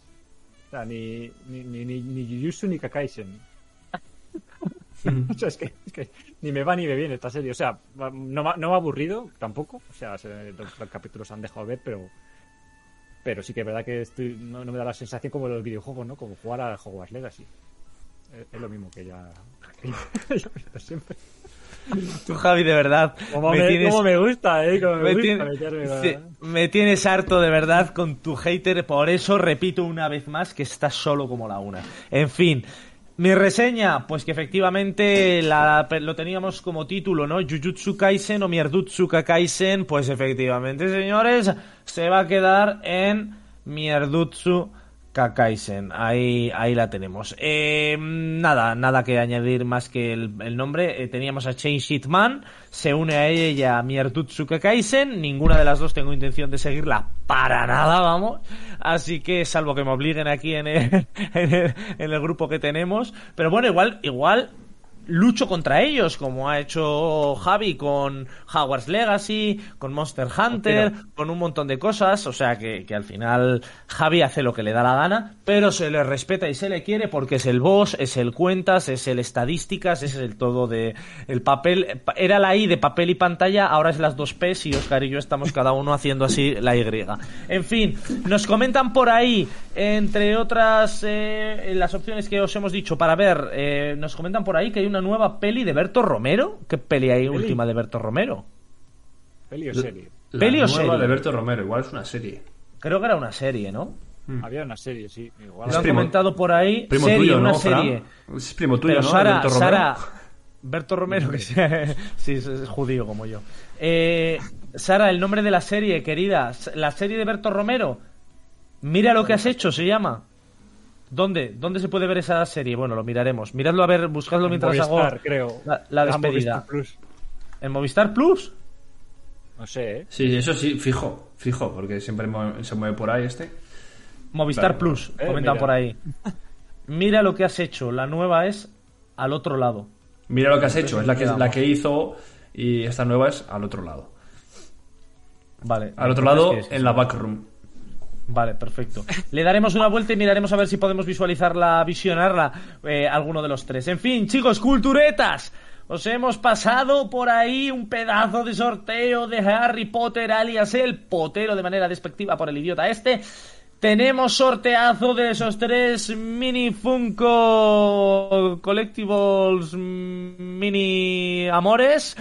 O sea, ni, ni, ni, ni, ni Jujutsu ni Kakaisen. o sea, es que, es que ni me va ni me viene esta serie. O sea, no, me- no me ha aburrido tampoco. O sea, se- los, los capítulos han dejado ver, pero. Pero sí que es verdad que estoy, no, no me da la sensación como los videojuegos, ¿no? Como jugar a Hogwarts Legacy. Es, es lo mismo que ya. que siempre. Tú, Javi, de verdad. Como me, como me gusta, ¿eh? Como me, Me, gusta tiene- sí, me tienes harto de verdad con tu hater, por eso repito una vez más que estás solo como la una. En fin, mi reseña, pues que efectivamente lo teníamos como título, ¿no? Jujutsu Kaisen o Mierdutsu Kaisen, pues efectivamente, señores, se va a quedar en Mierdutsu Kakaisen, ahí, ahí la tenemos. Eh, nada, nada que añadir más que el, nombre. Eh, teníamos a Chain Shitman, se une a ella Mierdutsu Kakaisen. Ninguna de las dos tengo intención de seguirla para nada, vamos. Así que, salvo que me obliguen aquí en el, en el grupo que tenemos. Pero bueno, igual, igual lucho contra ellos, como ha hecho Javi con Hogwarts Legacy, con Monster Hunter, con un montón de cosas. O sea que, que al final Javi hace lo que le da la gana, pero se le respeta y se le quiere porque es el boss, es el cuentas, es el estadísticas, es el todo de el papel. Era la I de papel y pantalla, ahora es las dos P's y Oscar y yo estamos cada uno haciendo así la Y. En fin, nos comentan por ahí, entre otras eh, las opciones que os hemos dicho para ver, eh, nos comentan por ahí que hay una nueva peli de Berto Romero. ¿Qué peli hay última de Berto Romero? ¿Peli o serie? La ¿Peli o nueva serie? de Berto Romero, igual es una serie. Creo que era una serie, ¿no? Había una serie, sí. Igual. Lo han primo- comentado por ahí. Primo serie, tuyo, una ¿no, Fran? serie. Es primo tuyo, Pero ¿no? Sara, Berto Romero. Sara, Berto Romero, que sea- sí, es, es judío como yo. Eh, Sara, el nombre de la serie, querida, la serie de Berto Romero. Mira lo que has hecho, se llama. ¿Dónde? ¿Dónde se puede ver esa serie? Bueno, lo miraremos. Miradlo a ver, buscadlo En mientras Movistar, hago creo. la, la Ah, despedida. Movistar Plus. ¿En Movistar Plus? No sé, ¿eh? Sí, eso sí, fijo, fijo, porque siempre se mueve por ahí este. Movistar Plus, eh, comentan mira. por ahí. Mira lo que has hecho. La nueva es al otro lado. Mira lo que has hecho, es la que, la que hizo y esta nueva es al otro lado. Vale. Al otro lado, en la backroom. Vale, perfecto. Le daremos una vuelta y miraremos a ver si podemos visualizarla, visionarla, eh, alguno de los tres. En fin, chicos, culturetas. Os hemos pasado por ahí un pedazo de sorteo de Harry Potter, alias el potero de manera despectiva por el idiota este. Tenemos sorteazo de esos tres mini Funko Collectibles mm, mini amores.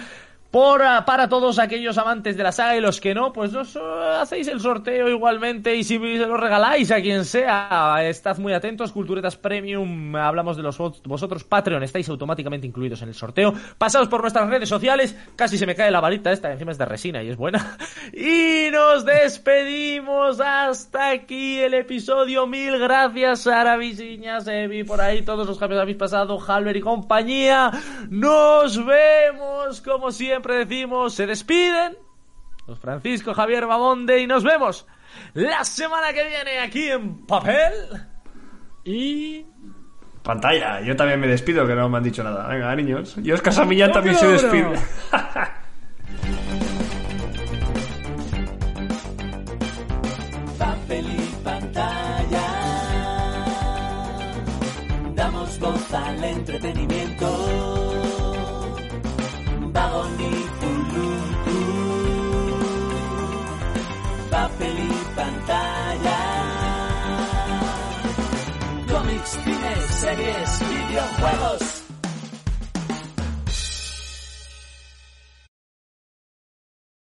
Ah, para todos aquellos amantes de la saga y los que no, pues os eh, hacéis el sorteo igualmente y si se lo regaláis a quien sea, estad muy atentos, Culturetas Premium, hablamos de los vos- vosotros, Patreon, estáis automáticamente incluidos en el sorteo, pasaos por nuestras redes sociales, casi se me cae la varita esta, encima es de resina y es buena, y nos despedimos hasta aquí el episodio, mil gracias Sara Visiñas, Evi, por ahí todos los cambios habéis pasado, Halber y compañía, nos vemos, como siempre decimos, se despiden, los Francisco Javier Bamonde y nos vemos la semana que viene aquí en papel Y Pantalla, yo también me despido, que no me han dicho nada. Venga, niños. Y Oscar Samillán también se despide. Papel y pantalla. Damos voz al entretenimiento. Series, videojuegos.